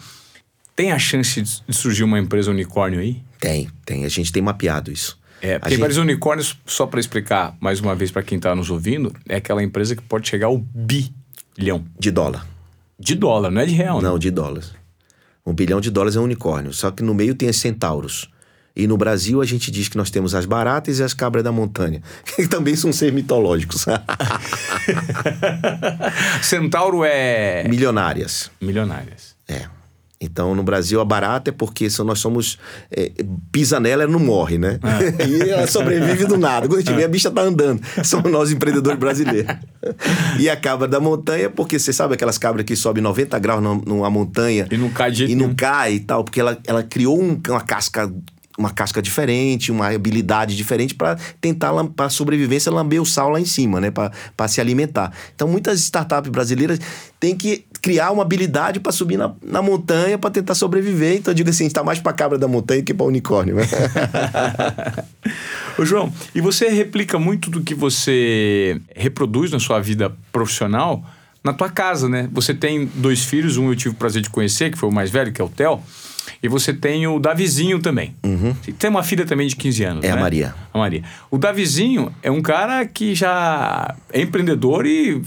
tem a chance de surgir uma empresa unicórnio aí? Tem, tem. A gente tem mapeado isso. É, porque gente- vários unicórnios, só para explicar mais uma vez para quem está nos ouvindo, é aquela empresa que pode chegar ao bilhão De dólar. de dólar, não é de real, Não, de dólares. Um bilhão de dólares é um unicórnio. Só que no meio tem as centauros. E no Brasil a gente diz que nós temos as baratas e as cabras da montanha, [LAUGHS] que também são seres mitológicos. [LAUGHS] Centauro é Milionárias. milionárias. É. Então, no Brasil, a barata é porque só nós somos. é, pisa nela, ela não morre, né? [LAUGHS] e ela sobrevive do nada. Quando a gente vê, a bicha tá andando. Somos nós, empreendedores brasileiros. e a cabra da montanha, porque você sabe aquelas cabras que sobem 90 graus numa, numa montanha E não cai de e não cai e tal, porque ela, ela criou um- uma casca. Uma casca diferente, uma habilidade diferente para tentar, para sobrevivência, lamber o sal lá em cima, né? Para se alimentar. Então, muitas startups brasileiras têm que criar uma habilidade para subir na, na montanha para tentar sobreviver. Então, eu digo assim, está mais para cabra da montanha que para unicórnio. né? [LAUGHS] Ô, João, e você replica muito do que você reproduz na sua vida profissional na tua casa, né? Você tem dois filhos, um eu tive o prazer de conhecer, que foi o mais velho, que é o Theo. E você tem o Davizinho também. Uhum. Tem uma filha também de 15 anos. É a né? Maria. A Maria. O Davizinho é um cara que já é empreendedor e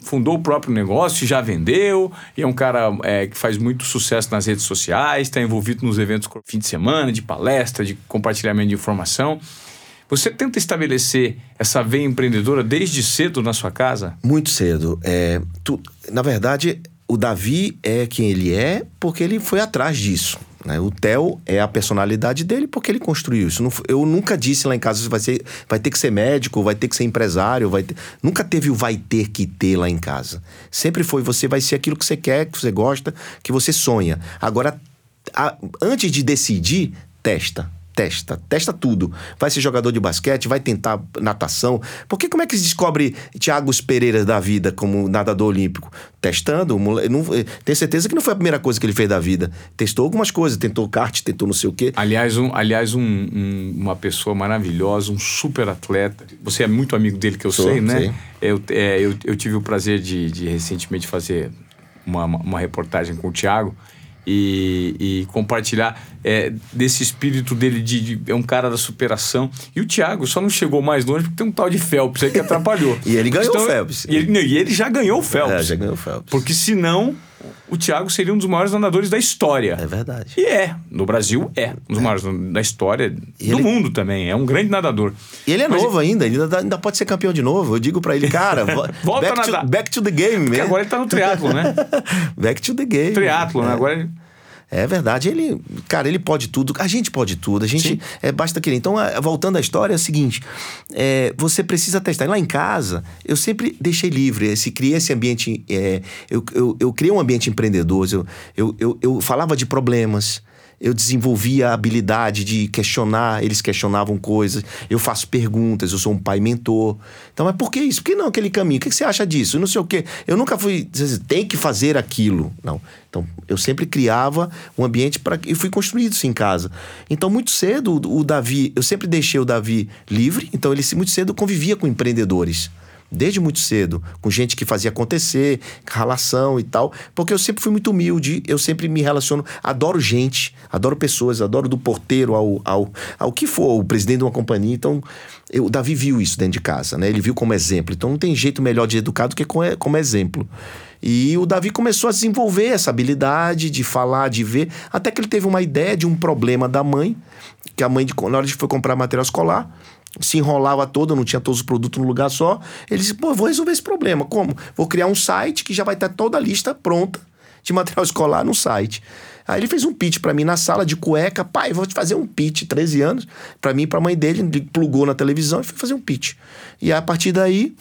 fundou o próprio negócio, já vendeu. E é um cara é, que faz muito sucesso nas redes sociais, está envolvido nos eventos fim de semana, de palestra, de compartilhamento de informação. Você tenta estabelecer essa veia empreendedora desde cedo na sua casa? Muito cedo. É, tu, na verdade, o Davi é quem ele é porque ele foi atrás disso. Né? O Theo é a personalidade dele porque ele construiu isso. Eu nunca disse lá em casa vai, ser, vai ter que ser médico, vai ter que ser empresário, vai ter... nunca teve o vai ter que ter lá em casa. Sempre foi você vai ser aquilo que você quer, que você gosta, que você sonha. Agora, a, antes de decidir, testa testa, testa tudo. Vai ser jogador de basquete, vai tentar natação. Porque como é que se descobre Thiago Pereira da vida como nadador olímpico? Testando. Não, tenho certeza que não foi a primeira coisa que ele fez da vida. Testou algumas coisas, tentou kart, tentou não sei o quê. Aliás, um, aliás um, um, uma pessoa maravilhosa, um super atleta. Você é muito amigo dele, que eu Sou, sei, né? Sei. Eu, é, eu, eu tive o prazer de, de recentemente fazer uma, uma reportagem com o Thiago e, e compartilhar é, desse espírito dele de, de, é um cara da superação. E o Thiago só não chegou mais longe porque tem um tal de Phelps aí que atrapalhou. [LAUGHS] e ele ganhou então, o Phelps. E ele, e ele já ganhou o Phelps. É, já ganhou o Phelps. Porque senão o Thiago seria um dos maiores nadadores da história. É verdade. E é. No Brasil, é. Um dos é. maiores da história e do ele... mundo também. É um grande nadador. E ele é Mas novo ainda. Ele ainda, ainda pode ser campeão de novo. Eu digo para ele, cara... [LAUGHS] Volta back a nadar. To, back to the game, Porque agora ele tá no triatlo, né? [LAUGHS] back to the game. Triatlo, né? Agora ele... É verdade, ele, cara, ele pode tudo, a gente pode tudo, a gente é, basta querer. Então, voltando à história, é o seguinte: é, você precisa testar. Lá em casa, eu sempre deixei livre, esse, criei esse ambiente. É, eu, eu, eu, criei um ambiente empreendedor, eu, eu, eu, eu falava de problemas eu desenvolvia a habilidade de questionar, eles questionavam coisas, eu faço perguntas, eu sou um pai mentor. Então, mas por que isso? Por que não aquele caminho? O que você acha disso? Não sei o quê. Eu nunca fui, tem que fazer aquilo. Não. Então, eu sempre criava um ambiente para e fui construído isso em casa. Então, muito cedo, o Davi, eu sempre deixei o Davi livre, então ele muito cedo convivia com empreendedores desde muito cedo, com gente que fazia acontecer, relação e tal, porque eu sempre fui muito humilde, eu sempre me relaciono, adoro gente, adoro pessoas, adoro do porteiro ao, ao, ao que for, o presidente de uma companhia, então eu, o Davi viu isso dentro de casa, né? Ele viu como exemplo, então não tem jeito melhor de educar do que como exemplo. E o Davi começou a desenvolver essa habilidade de falar, de ver, até que ele teve uma ideia de um problema da mãe, que a mãe, na hora de foi comprar material escolar, se enrolava todo, não tinha todos os produtos no lugar só. Ele disse: pô, vou resolver esse problema. Como? Vou criar um site que já vai ter toda a lista pronta de material escolar no site. Aí ele fez um pitch para mim na sala de cueca. Pai, vou te fazer um pitch, 13 anos, para mim e pra mãe dele. Ele plugou na televisão e foi fazer um pitch. E a partir daí,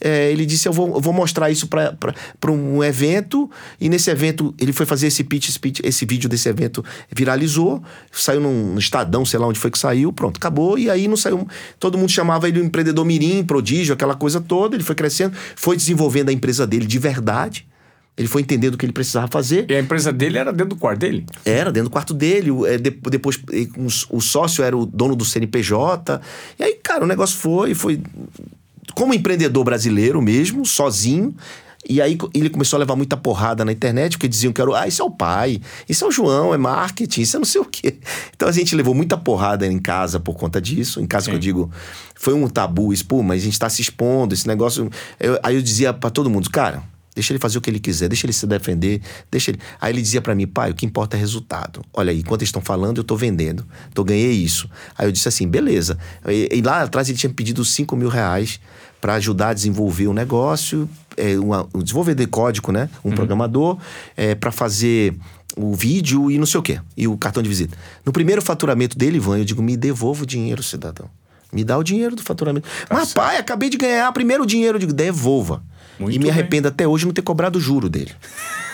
é, ele disse: Eu vou, eu vou mostrar isso para um evento. E nesse evento, ele foi fazer esse pitch, esse pitch, esse vídeo desse evento viralizou, saiu num Estadão, sei lá onde foi que saiu, pronto, acabou. E aí não saiu. Todo mundo chamava ele um empreendedor mirim, prodígio, aquela coisa toda. Ele foi crescendo, foi desenvolvendo a empresa dele de verdade. Ele foi entendendo o que ele precisava fazer. E a empresa dele era dentro do quarto dele? Era, dentro do quarto dele. É, depois, o sócio era o dono do CNPJ. E aí, cara, o negócio foi, foi como empreendedor brasileiro mesmo, sozinho. E aí ele começou a levar muita porrada na internet, porque diziam que era, ah, isso é o pai, isso é o João, é marketing, isso é não sei o quê. [LAUGHS] Então a gente levou muita porrada em casa por conta disso. Em casa Sim. que eu digo, foi um tabu, isso, pô, mas a gente tá se expondo, esse negócio. Eu, aí eu dizia para todo mundo, cara, Deixa ele fazer o que ele quiser, deixa ele se defender, deixa ele. Aí ele dizia para mim, pai, o que importa é resultado. Olha aí, enquanto eles estão falando, eu tô vendendo. Então ganhei isso. Aí eu disse assim, beleza. E, e lá atrás ele tinha pedido 5 mil reais para ajudar a desenvolver o um negócio, é, uma, um desenvolvedor de código, né? Um uhum. programador, é, para fazer o vídeo e não sei o quê. E o cartão de visita. No primeiro faturamento dele, Ivan, eu digo, me devolva o dinheiro, cidadão. Me dá o dinheiro do faturamento. Tá Mas, pai, acabei de ganhar primeiro o dinheiro. Eu digo, devolva. Muito e me bem. arrependo até hoje de não ter cobrado o juro dele.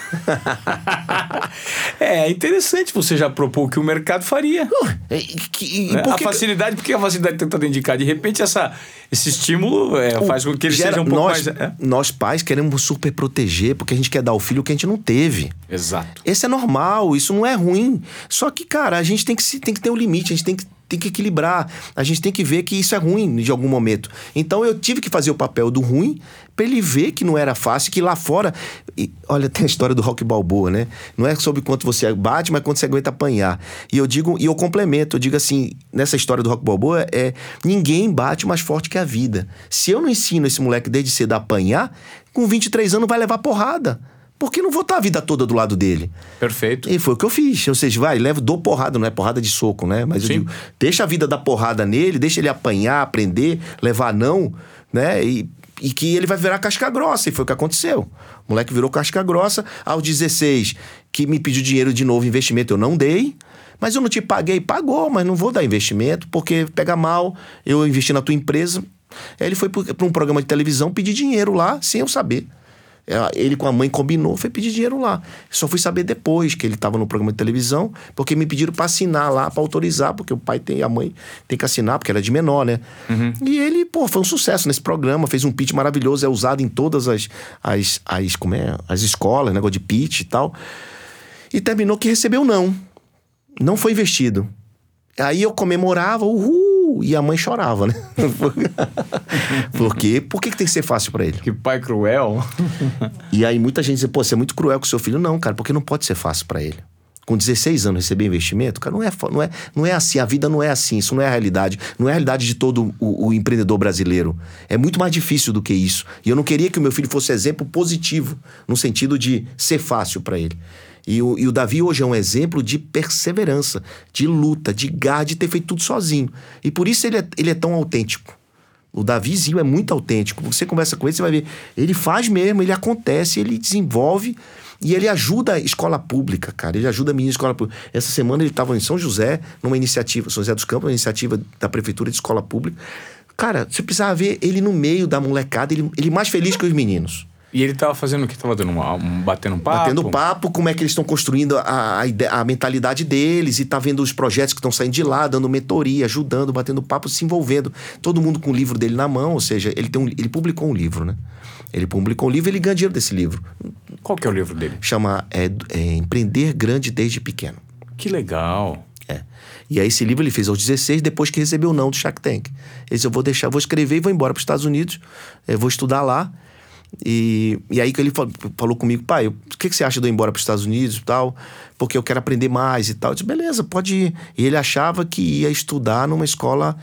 [LAUGHS] é interessante você já propor o que o mercado faria. Uh, e, e, né? A facilidade, porque a facilidade tentando indicar, de repente essa, esse estímulo é, faz com que ele gera, seja um pouco nós, mais. É? Nós pais queremos super proteger porque a gente quer dar ao filho o que a gente não teve. Exato. Esse é normal, isso não é ruim. Só que, cara, a gente tem que, tem que ter um limite, a gente tem que tem que equilibrar. A gente tem que ver que isso é ruim de algum momento. Então eu tive que fazer o papel do ruim para ele ver que não era fácil, que lá fora. E, olha, [LAUGHS] tem a história do rock balboa, né? Não é sobre quanto você bate, mas quanto você aguenta apanhar. E eu digo, e eu complemento, eu digo assim, nessa história do rock balboa, é ninguém bate mais forte que a vida. Se eu não ensino esse moleque desde cedo a apanhar, com 23 anos vai levar porrada. Porque não vou estar a vida toda do lado dele. Perfeito. E foi o que eu fiz. Ou seja, vai, levo, dou porrada, não é porrada de soco, né? Mas eu Sim. digo, deixa a vida dar porrada nele, deixa ele apanhar, aprender, levar não, né? E, e que ele vai virar casca grossa. E foi o que aconteceu. O moleque virou casca grossa. Aos 16, que me pediu dinheiro de novo, investimento, eu não dei. Mas eu não te paguei, pagou, mas não vou dar investimento, porque pega mal, eu investi na tua empresa. Aí ele foi para um programa de televisão pedir dinheiro lá, sem eu saber. É, Ele com a mãe combinou, foi pedir dinheiro lá. Só fui saber depois que ele estava no programa de televisão, porque me pediram para assinar lá, para autorizar, porque o pai tem a mãe tem que assinar, porque ela é de menor, né? E ele, pô, foi um sucesso nesse programa, fez um pitch maravilhoso, é usado em todas as, as, as, como é? as escolas, negócio de pitch e tal. E terminou que recebeu não. Não foi investido. Aí eu comemorava, uhul, e a mãe chorava, né? [LAUGHS] Porque, por que, que tem que ser fácil para ele? Que pai cruel. E aí muita gente diz, pô, você é muito cruel com seu filho. Não, cara, porque não pode ser fácil para ele. Com 16 anos receber investimento, cara, não é, não, é, não é assim. A vida não é assim. Isso não é a realidade. Não é a realidade de todo o, o empreendedor brasileiro. É muito mais difícil do que isso. E eu não queria que o meu filho fosse exemplo positivo, no sentido de ser fácil para ele. E o, e o Davi hoje é um exemplo de perseverança, de luta, de garra, de ter feito tudo sozinho. E por isso ele é, ele é tão autêntico. O Davizinho é muito autêntico. Você conversa com ele, você vai ver. Ele faz mesmo, ele acontece, ele desenvolve e ele ajuda a escola pública, cara. Ele ajuda a minha escola pública. Essa semana ele estava em São José, numa iniciativa, São José dos Campos, uma iniciativa da Prefeitura de Escola Pública. Cara, você precisava ver ele no meio da molecada, ele, ele mais feliz que os meninos. E ele tava fazendo o que? Tava dando uma, um, batendo papo? Batendo papo, como é que eles estão construindo a, a, ide- a mentalidade deles e tá vendo os projetos que estão saindo de lá, dando mentoria, ajudando, batendo papo, se envolvendo. Todo mundo com o livro dele na mão, ou seja, ele, tem um, ele publicou um livro, né? Ele publicou um livro e ele ganha dinheiro desse livro. Qual que é o livro dele? Chama é, é, Empreender Grande Desde Pequeno. Que legal. É. E aí esse livro ele fez aos 16, depois que recebeu o não do Shark Tank. Ele disse, eu vou deixar, vou escrever e vou embora para os Estados Unidos, eu vou estudar lá. E, e aí que ele falou, falou comigo, pai, o que, que você acha de eu ir embora para os Estados Unidos e tal? Porque eu quero aprender mais e tal. Eu disse, beleza, pode ir. E ele achava que ia estudar numa escola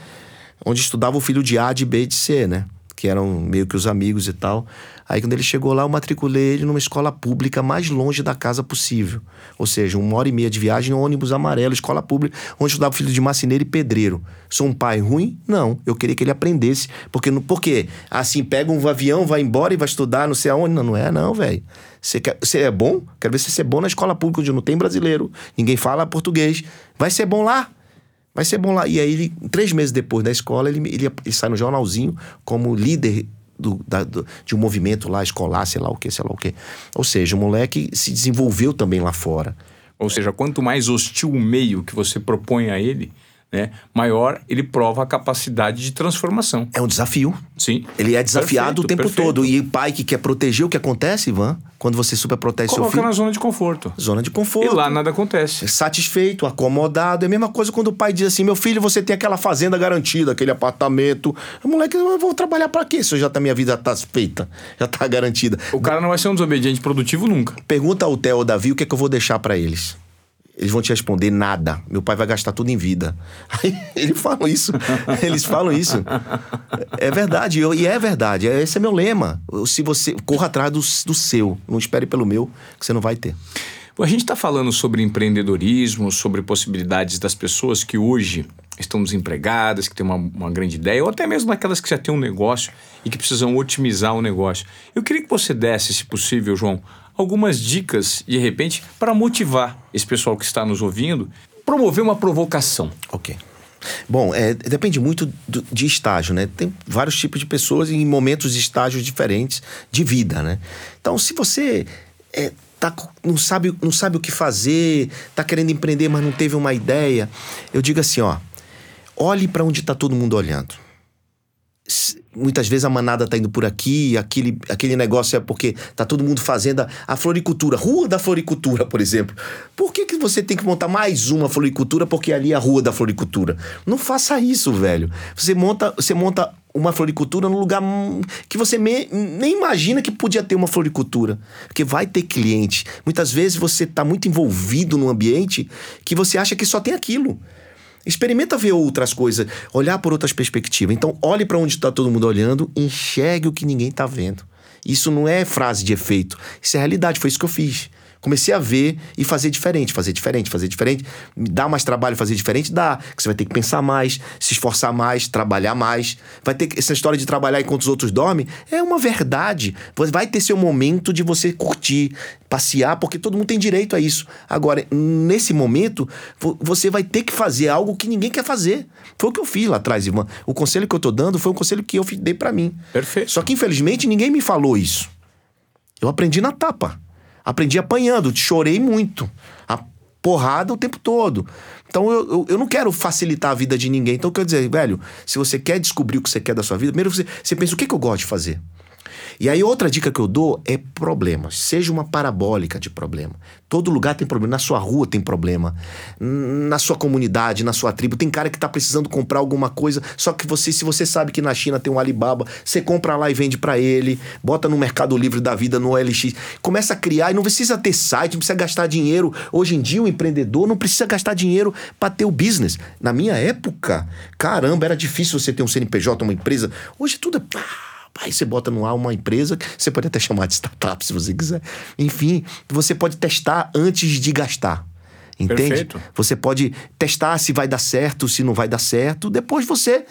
onde estudava o filho de A, de B e de C, né? Que eram meio que os amigos e tal. Aí quando ele chegou lá, eu matriculei ele numa escola pública mais longe da casa possível. Ou seja, uma hora e meia de viagem, um ônibus amarelo, escola pública, onde estudava o filho de marceneiro e pedreiro. Sou um pai ruim? Não. Eu queria que ele aprendesse. Porque, não- por quê? Assim, pega um avião, vai embora e vai estudar não sei aonde. Não, não é não, velho. Você, quer, você é bom? Quero ver se você é bom na escola pública, onde não tem brasileiro, ninguém fala português. Vai ser bom lá. Vai ser bom lá. E aí, ele, três meses depois da escola, ele, ele, ele sai no jornalzinho como líder do, da- do- de um movimento lá escolar, sei lá o que, sei lá o que. Ou seja, o moleque se desenvolveu também lá fora. Ou seja, quanto mais hostil o meio que você propõe a ele, né, maior ele prova a capacidade de transformação. É um desafio. Sim. Ele é desafiado Perfeito, o tempo perfeito. todo. E o pai que quer proteger, o que acontece, Ivan? Quando você superprotege seu Coloca filho? na zona de conforto. Zona de conforto. E lá nada acontece. satisfeito, acomodado. É a mesma coisa quando o pai diz assim: meu filho, você tem aquela fazenda garantida, aquele apartamento. O moleque, eu vou trabalhar pra quê? Se eu já tá, minha vida tá feita, já tá garantida. O cara não vai ser um desobediente produtivo nunca. Pergunta ao Theo ou Davi o que é que eu vou deixar pra eles. Eles vão te responder nada. Meu pai vai gastar tudo em vida. [LAUGHS] Aí eles falam isso. Eles falam isso. É verdade. eu- e é verdade. Esse é meu lema. Se você corra atrás do, do seu, não espere pelo meu, que você não vai ter. A gente está falando sobre empreendedorismo, sobre possibilidades das pessoas que hoje estão desempregadas, que têm uma, uma grande ideia, ou até mesmo aquelas que já têm um negócio e que precisam otimizar o negócio. Eu queria que você desse, se possível, João, algumas dicas, de repente, para motivar esse pessoal que está nos ouvindo, promover uma provocação. Ok. Bom, é, depende muito do- de estágio, né? Tem vários tipos de pessoas em momentos e estágios diferentes de vida, né? Então, se você é, tá, não, sabe, não sabe o que fazer, tá querendo empreender, mas não teve uma ideia, eu digo assim, ó, olhe para onde está todo mundo olhando. Muitas vezes a manada tá indo por aqui, aquele, aquele negócio é porque tá todo mundo fazendo a, a, floricultura, rua da floricultura, por exemplo. Por que, que você tem que montar mais uma floricultura porque ali é a rua da floricultura? Não faça isso, velho. Você monta, você monta uma floricultura num lugar que você me, nem imagina que podia ter uma floricultura. Porque vai ter cliente. Muitas vezes você tá muito envolvido num ambiente que você acha que só tem aquilo. Experimenta ver outras coisas, olhar por outras perspectivas. Então, olhe para onde está todo mundo olhando, enxergue o que ninguém está vendo. Isso não é frase de efeito, isso é realidade, foi isso que eu fiz. Comecei a ver e fazer diferente, fazer diferente, fazer diferente. Me dá mais trabalho fazer diferente? Dá. Que você vai ter que pensar mais, se esforçar mais, trabalhar mais. Vai ter essa história de trabalhar enquanto os outros dormem é uma verdade. Vai ter seu momento de você curtir, passear, porque todo mundo tem direito a isso. Agora, nesse momento, você vai ter que fazer algo que ninguém quer fazer. Foi o que eu fiz lá atrás, Ivan. O conselho que eu tô dando foi um conselho que eu dei para mim. Perfeito. Só que, infelizmente, ninguém me falou isso. Eu aprendi na tapa. Aprendi apanhando, chorei muito. A porrada o tempo todo. Então eu, eu, eu, não quero facilitar a vida de ninguém. Então eu quero dizer, velho, se você quer descobrir o que você quer da sua vida, primeiro você, você pensa o que, que eu gosto de fazer. E aí, outra dica que eu dou é problemas. Seja uma parabólica de problema. Todo lugar tem problema. Na sua rua tem problema. Na sua comunidade, na sua tribo. Tem cara que tá precisando comprar alguma coisa. Só que você, se você sabe que na China tem um Alibaba, você compra lá e vende para ele. Bota no Mercado Livre da vida, no OLX. Começa a criar e não precisa ter site, não precisa gastar dinheiro. Hoje em dia, o empreendedor não precisa gastar dinheiro para ter o business. Na minha época, caramba, era difícil você ter um CNPJ, uma empresa. Hoje tudo é Aí você bota no ar uma empresa, você pode até chamar de startup se você quiser. Enfim, você pode testar antes de gastar. Entende? Perfeito. Você pode testar se vai dar certo, se não vai dar certo. Depois você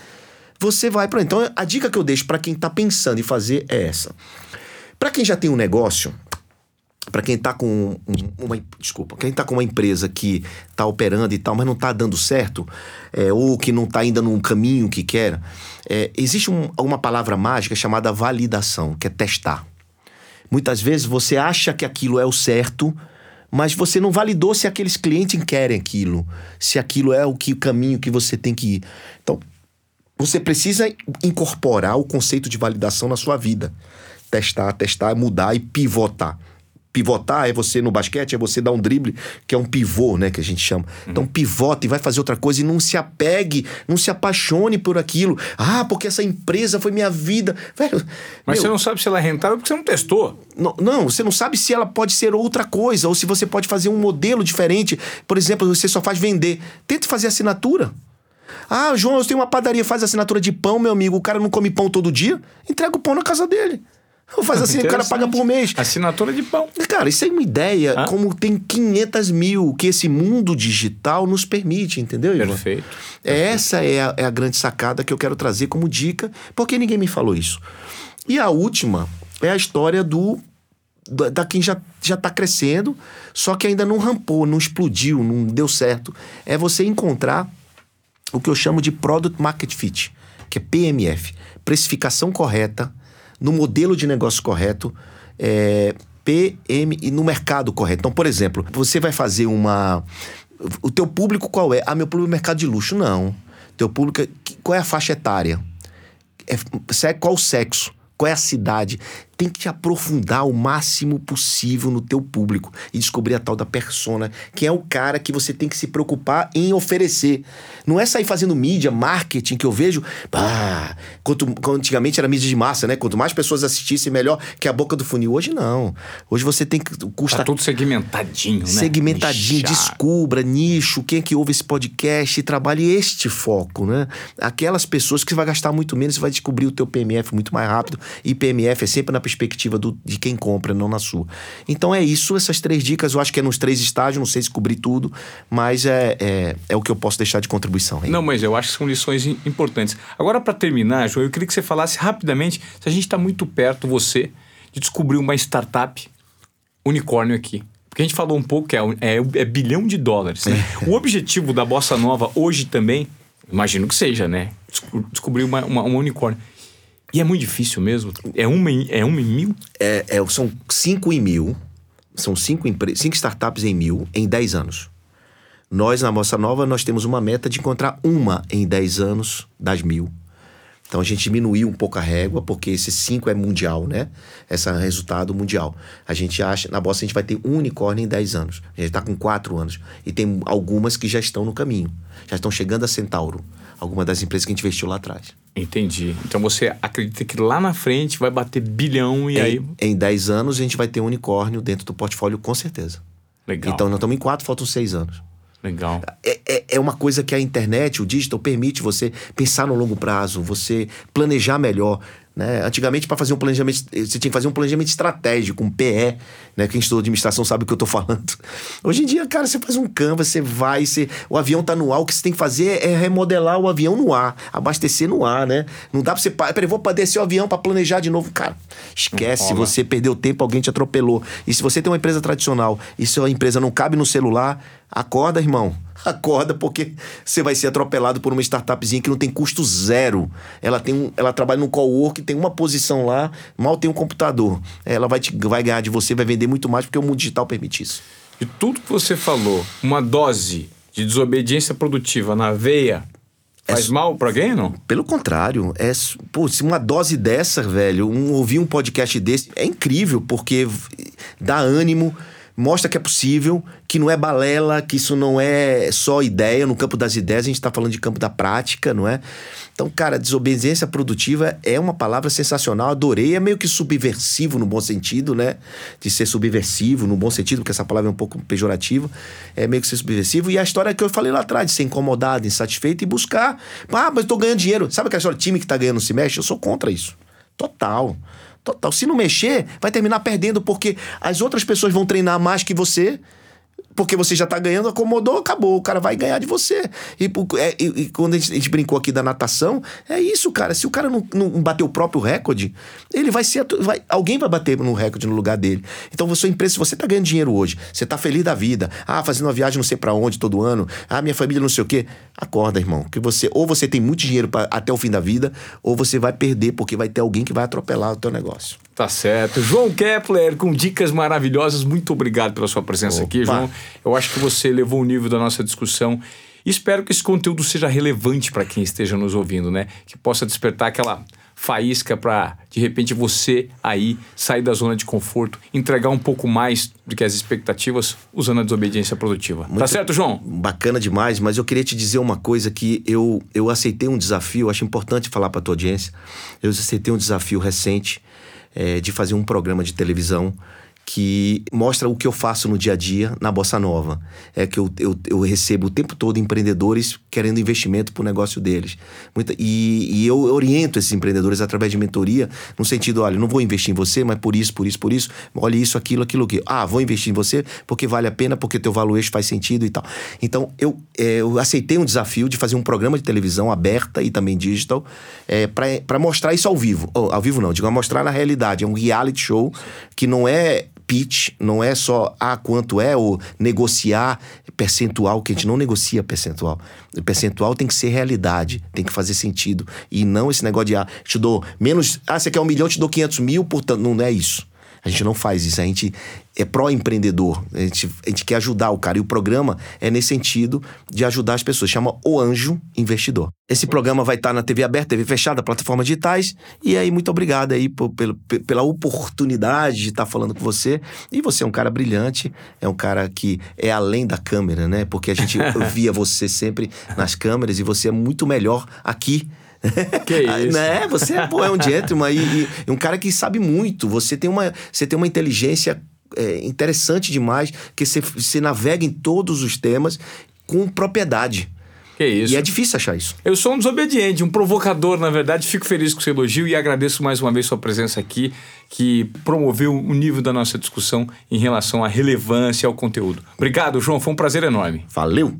você vai para então a dica que eu deixo para quem está pensando em fazer é essa. Para quem já tem um negócio, para quem está com uma desculpa, quem tá com uma empresa que está operando e tal, mas não está dando certo, é, ou que não está ainda num caminho que quer, é, existe um, uma palavra mágica chamada validação, que é testar. Muitas vezes você acha que aquilo é o certo, mas você não validou se aqueles clientes querem aquilo, se aquilo é o que o caminho que você tem que ir. Então, você precisa incorporar o conceito de validação na sua vida. Testar, testar, mudar e pivotar pivotar é você no basquete, é você dar um drible, que é um pivô, né, que a gente chama. Uhum. Então pivota e vai fazer outra coisa e não se apegue, não se apaixone por aquilo. Ah, porque essa empresa foi minha vida. Velho, Mas meu, você não sabe se ela é rentável porque você não testou. Não, não, você não sabe se ela pode ser outra coisa ou se você pode fazer um modelo diferente. Por exemplo, você só faz vender. Tente fazer assinatura. Ah, João, eu tenho uma padaria, faz assinatura de pão, meu amigo. O cara não come pão todo dia, entrega o pão na casa dele. Faz assim, o cara paga por mês. Assinatura de pão. Cara, isso é uma ideia Hã? como tem 500 mil que esse mundo digital nos permite, entendeu, Ivan? Perfeito. Essa é a, é a grande sacada que eu quero trazer como dica, porque ninguém me falou isso. E a última é a história do da, da quem já, já tá crescendo, só que ainda não rampou, não explodiu, não deu certo. É você encontrar o que eu chamo de Product Market Fit, que é PMF, precificação correta no modelo de negócio correto, é, PM e no mercado correto. Então, por exemplo, você vai fazer uma. O teu público qual é? Ah, meu público é mercado de luxo. Não. Teu público. É... Qual é a faixa etária? É, qual o sexo? Qual é a cidade? Tem que te aprofundar o máximo possível no teu público e descobrir a tal da persona, que é o cara que você tem que se preocupar em oferecer. Não é sair fazendo mídia, marketing, que eu vejo. Ah, quanto, antigamente era mídia de massa, né? Quanto mais pessoas assistissem, melhor que a boca do funil. Hoje não. Hoje você tem que. Custa, tá tudo segmentadinho, né? Segmentadinho, Nichar. descubra, nicho, quem é que ouve esse podcast e trabalhe este foco, né? Aquelas pessoas que você vai gastar muito menos, você vai descobrir o teu PMF muito mais rápido. E PMF é sempre na perspectiva do, de quem compra, não na sua. Então é isso, essas três dicas, eu acho que é nos três estágios, não sei se cobrir tudo, mas é, é, é o que eu posso deixar de contribuição. Hein? Não, mas eu acho que são lições importantes. Agora, para terminar, João, eu queria que você falasse rapidamente se a gente está muito perto, você, de descobrir uma startup unicórnio aqui. Porque a gente falou um pouco que é, é, é bilhão de dólares. Né? [LAUGHS] o objetivo da Bossa Nova hoje também, imagino que seja, né? Descobrir uma, uma, uma unicórnio. E é muito difícil mesmo? É uma em, é uma em mil? É, é, são cinco em mil. São cinco, cinco startups em mil em dez anos. Nós, na Moça Nova, nós temos uma meta de encontrar uma em dez anos das mil. Então a gente diminuiu um pouco a régua, porque esse 5 é mundial, né? Esse é resultado mundial. A gente acha, na Bossa a gente vai ter um unicórnio em 10 anos. A gente está com 4 anos. E tem algumas que já estão no caminho. Já estão chegando a Centauro. Algumas das empresas que a gente investiu lá atrás. Entendi. Então você acredita que lá na frente vai bater bilhão e em, aí. Em 10 anos a gente vai ter um unicórnio dentro do portfólio, com certeza. Legal. Então nós estamos em 4, faltam 6 anos. Legal. É, é, é, uma coisa que a internet, o digital, permite você pensar no longo prazo, você planejar melhor. Né? Antigamente, para fazer um planejamento, você tinha que fazer um planejamento estratégico, um PE, né? Quem estudou administração sabe o que eu estou falando. [LAUGHS] Hoje em dia, cara, você faz um canvas, você vai, você... o avião tá no ar, o que você tem que fazer é remodelar o avião no ar, abastecer no ar, né? Não dá para você. Peraí, vou descer o avião para planejar de novo. Cara, esquece, você perdeu tempo, alguém te atropelou. E se você tem uma empresa tradicional e sua empresa não cabe no celular, acorda, irmão [LAUGHS] acorda porque você vai ser atropelado por uma startupzinha que não tem custo zero. Ela tem um, ela trabalha no cowork, tem uma posição lá, mal tem um computador. Ela vai, te, vai ganhar de você, vai vender muito mais porque o mundo digital permite isso. E tudo que você falou, uma dose de desobediência produtiva na veia Faz é, mal pra alguém, não? Pelo contrário. É, pô, se uma dose dessa, velho, um, ouvir um podcast desse, é incrível, porque dá ânimo, mostra que é possível, que não é balela, que isso não é só ideia. No campo das ideias, a gente está falando de campo da prática, não é? Então, cara, desobediência produtiva é uma palavra sensacional, adorei. É meio que subversivo no bom sentido, né? De ser subversivo no bom sentido, porque essa palavra é um pouco pejorativa. É meio que ser subversivo. E a história que eu falei lá atrás, de ser incomodado, insatisfeito e buscar. Ah, mas estou ganhando dinheiro. Sabe aquela história, time que está ganhando se mexe? Eu sou contra isso. Total. Total. Se não mexer, vai terminar perdendo, porque as outras pessoas vão treinar mais que você porque você já tá ganhando, acomodou, acabou. O cara vai ganhar de você. E, é, e, e quando a gente, a gente, brincou aqui da natação, é isso, cara. Se o cara não, não bater o próprio recorde, ele vai ser. Vai, alguém vai bater no recorde no lugar dele. Então, você empresa, se você tá ganhando dinheiro hoje, você tá feliz da vida, ah, fazendo uma viagem não sei para onde todo ano, ah, minha família não sei o quê. Acorda, irmão. Que você, ou você tem muito dinheiro pra, até o fim da vida, ou você vai perder, porque vai ter alguém que vai atropelar o teu negócio. Tá certo. João Kepler, com dicas maravilhosas. Muito obrigado pela sua presença Opa. aqui, João. Eu acho que você elevou o nível da nossa discussão. Espero que esse conteúdo seja relevante para quem esteja nos ouvindo, né? Que possa despertar aquela faísca para, de repente, você aí sair da zona de conforto, entregar um pouco mais do que as expectativas usando a desobediência produtiva. Tá Muito tá certo, João? Bacana demais, mas eu queria te dizer uma coisa que eu, eu aceitei um desafio, acho importante falar para tua audiência. Eu aceitei um desafio recente é, de fazer um programa de televisão que mostra o que eu faço no dia a dia na Bossa Nova. É que eu, eu, eu recebo o tempo todo empreendedores querendo investimento para o negócio deles. Muita, e, e, eu oriento esses empreendedores através de mentoria, no sentido, olha, não vou investir em você, mas por isso, por isso, por isso, olha isso, aquilo, aquilo, aquilo. Ah, vou investir em você porque vale a pena, porque teu valuation faz sentido e tal. Então, eu, é, eu aceitei um desafio de fazer um programa de televisão aberta e também digital é, para mostrar isso ao vivo. Ao vivo não, digo, mostrar na realidade. É um reality show que não é pitch, não é só ah, quanto é ou negociar percentual, que a gente não negocia percentual. O percentual tem que ser realidade, tem que fazer sentido. E não esse negócio de ah, te dou menos. Ah, você quer um milhão, te dou 500 mil, portanto, não é isso. A gente não faz isso, a gente é pró-empreendedor, a gente, a gente quer ajudar o cara. E o programa é nesse sentido de ajudar as pessoas, chama O Anjo Investidor. Esse programa vai estar na TV aberta, TV fechada, plataformas digitais. E aí, muito obrigado aí por, pelo, pela oportunidade de estar falando com você. E você é um cara brilhante, é um cara que é além da câmera, né? Porque a gente [LAUGHS] via você sempre nas câmeras e você é muito melhor aqui Que [LAUGHS] isso? né? Você pô, é um gentleman e, e, um cara que sabe muito. Você tem uma, você tem uma inteligência é, interessante demais, que você, você navega em todos os temas com propriedade. Que isso. E é difícil achar isso. Eu sou um desobediente, um provocador, na verdade. Fico feliz com o seu elogio e agradeço mais uma vez sua presença aqui, que promoveu o nível da nossa discussão em relação à relevância ao conteúdo. Obrigado, João. Foi um prazer enorme. Valeu!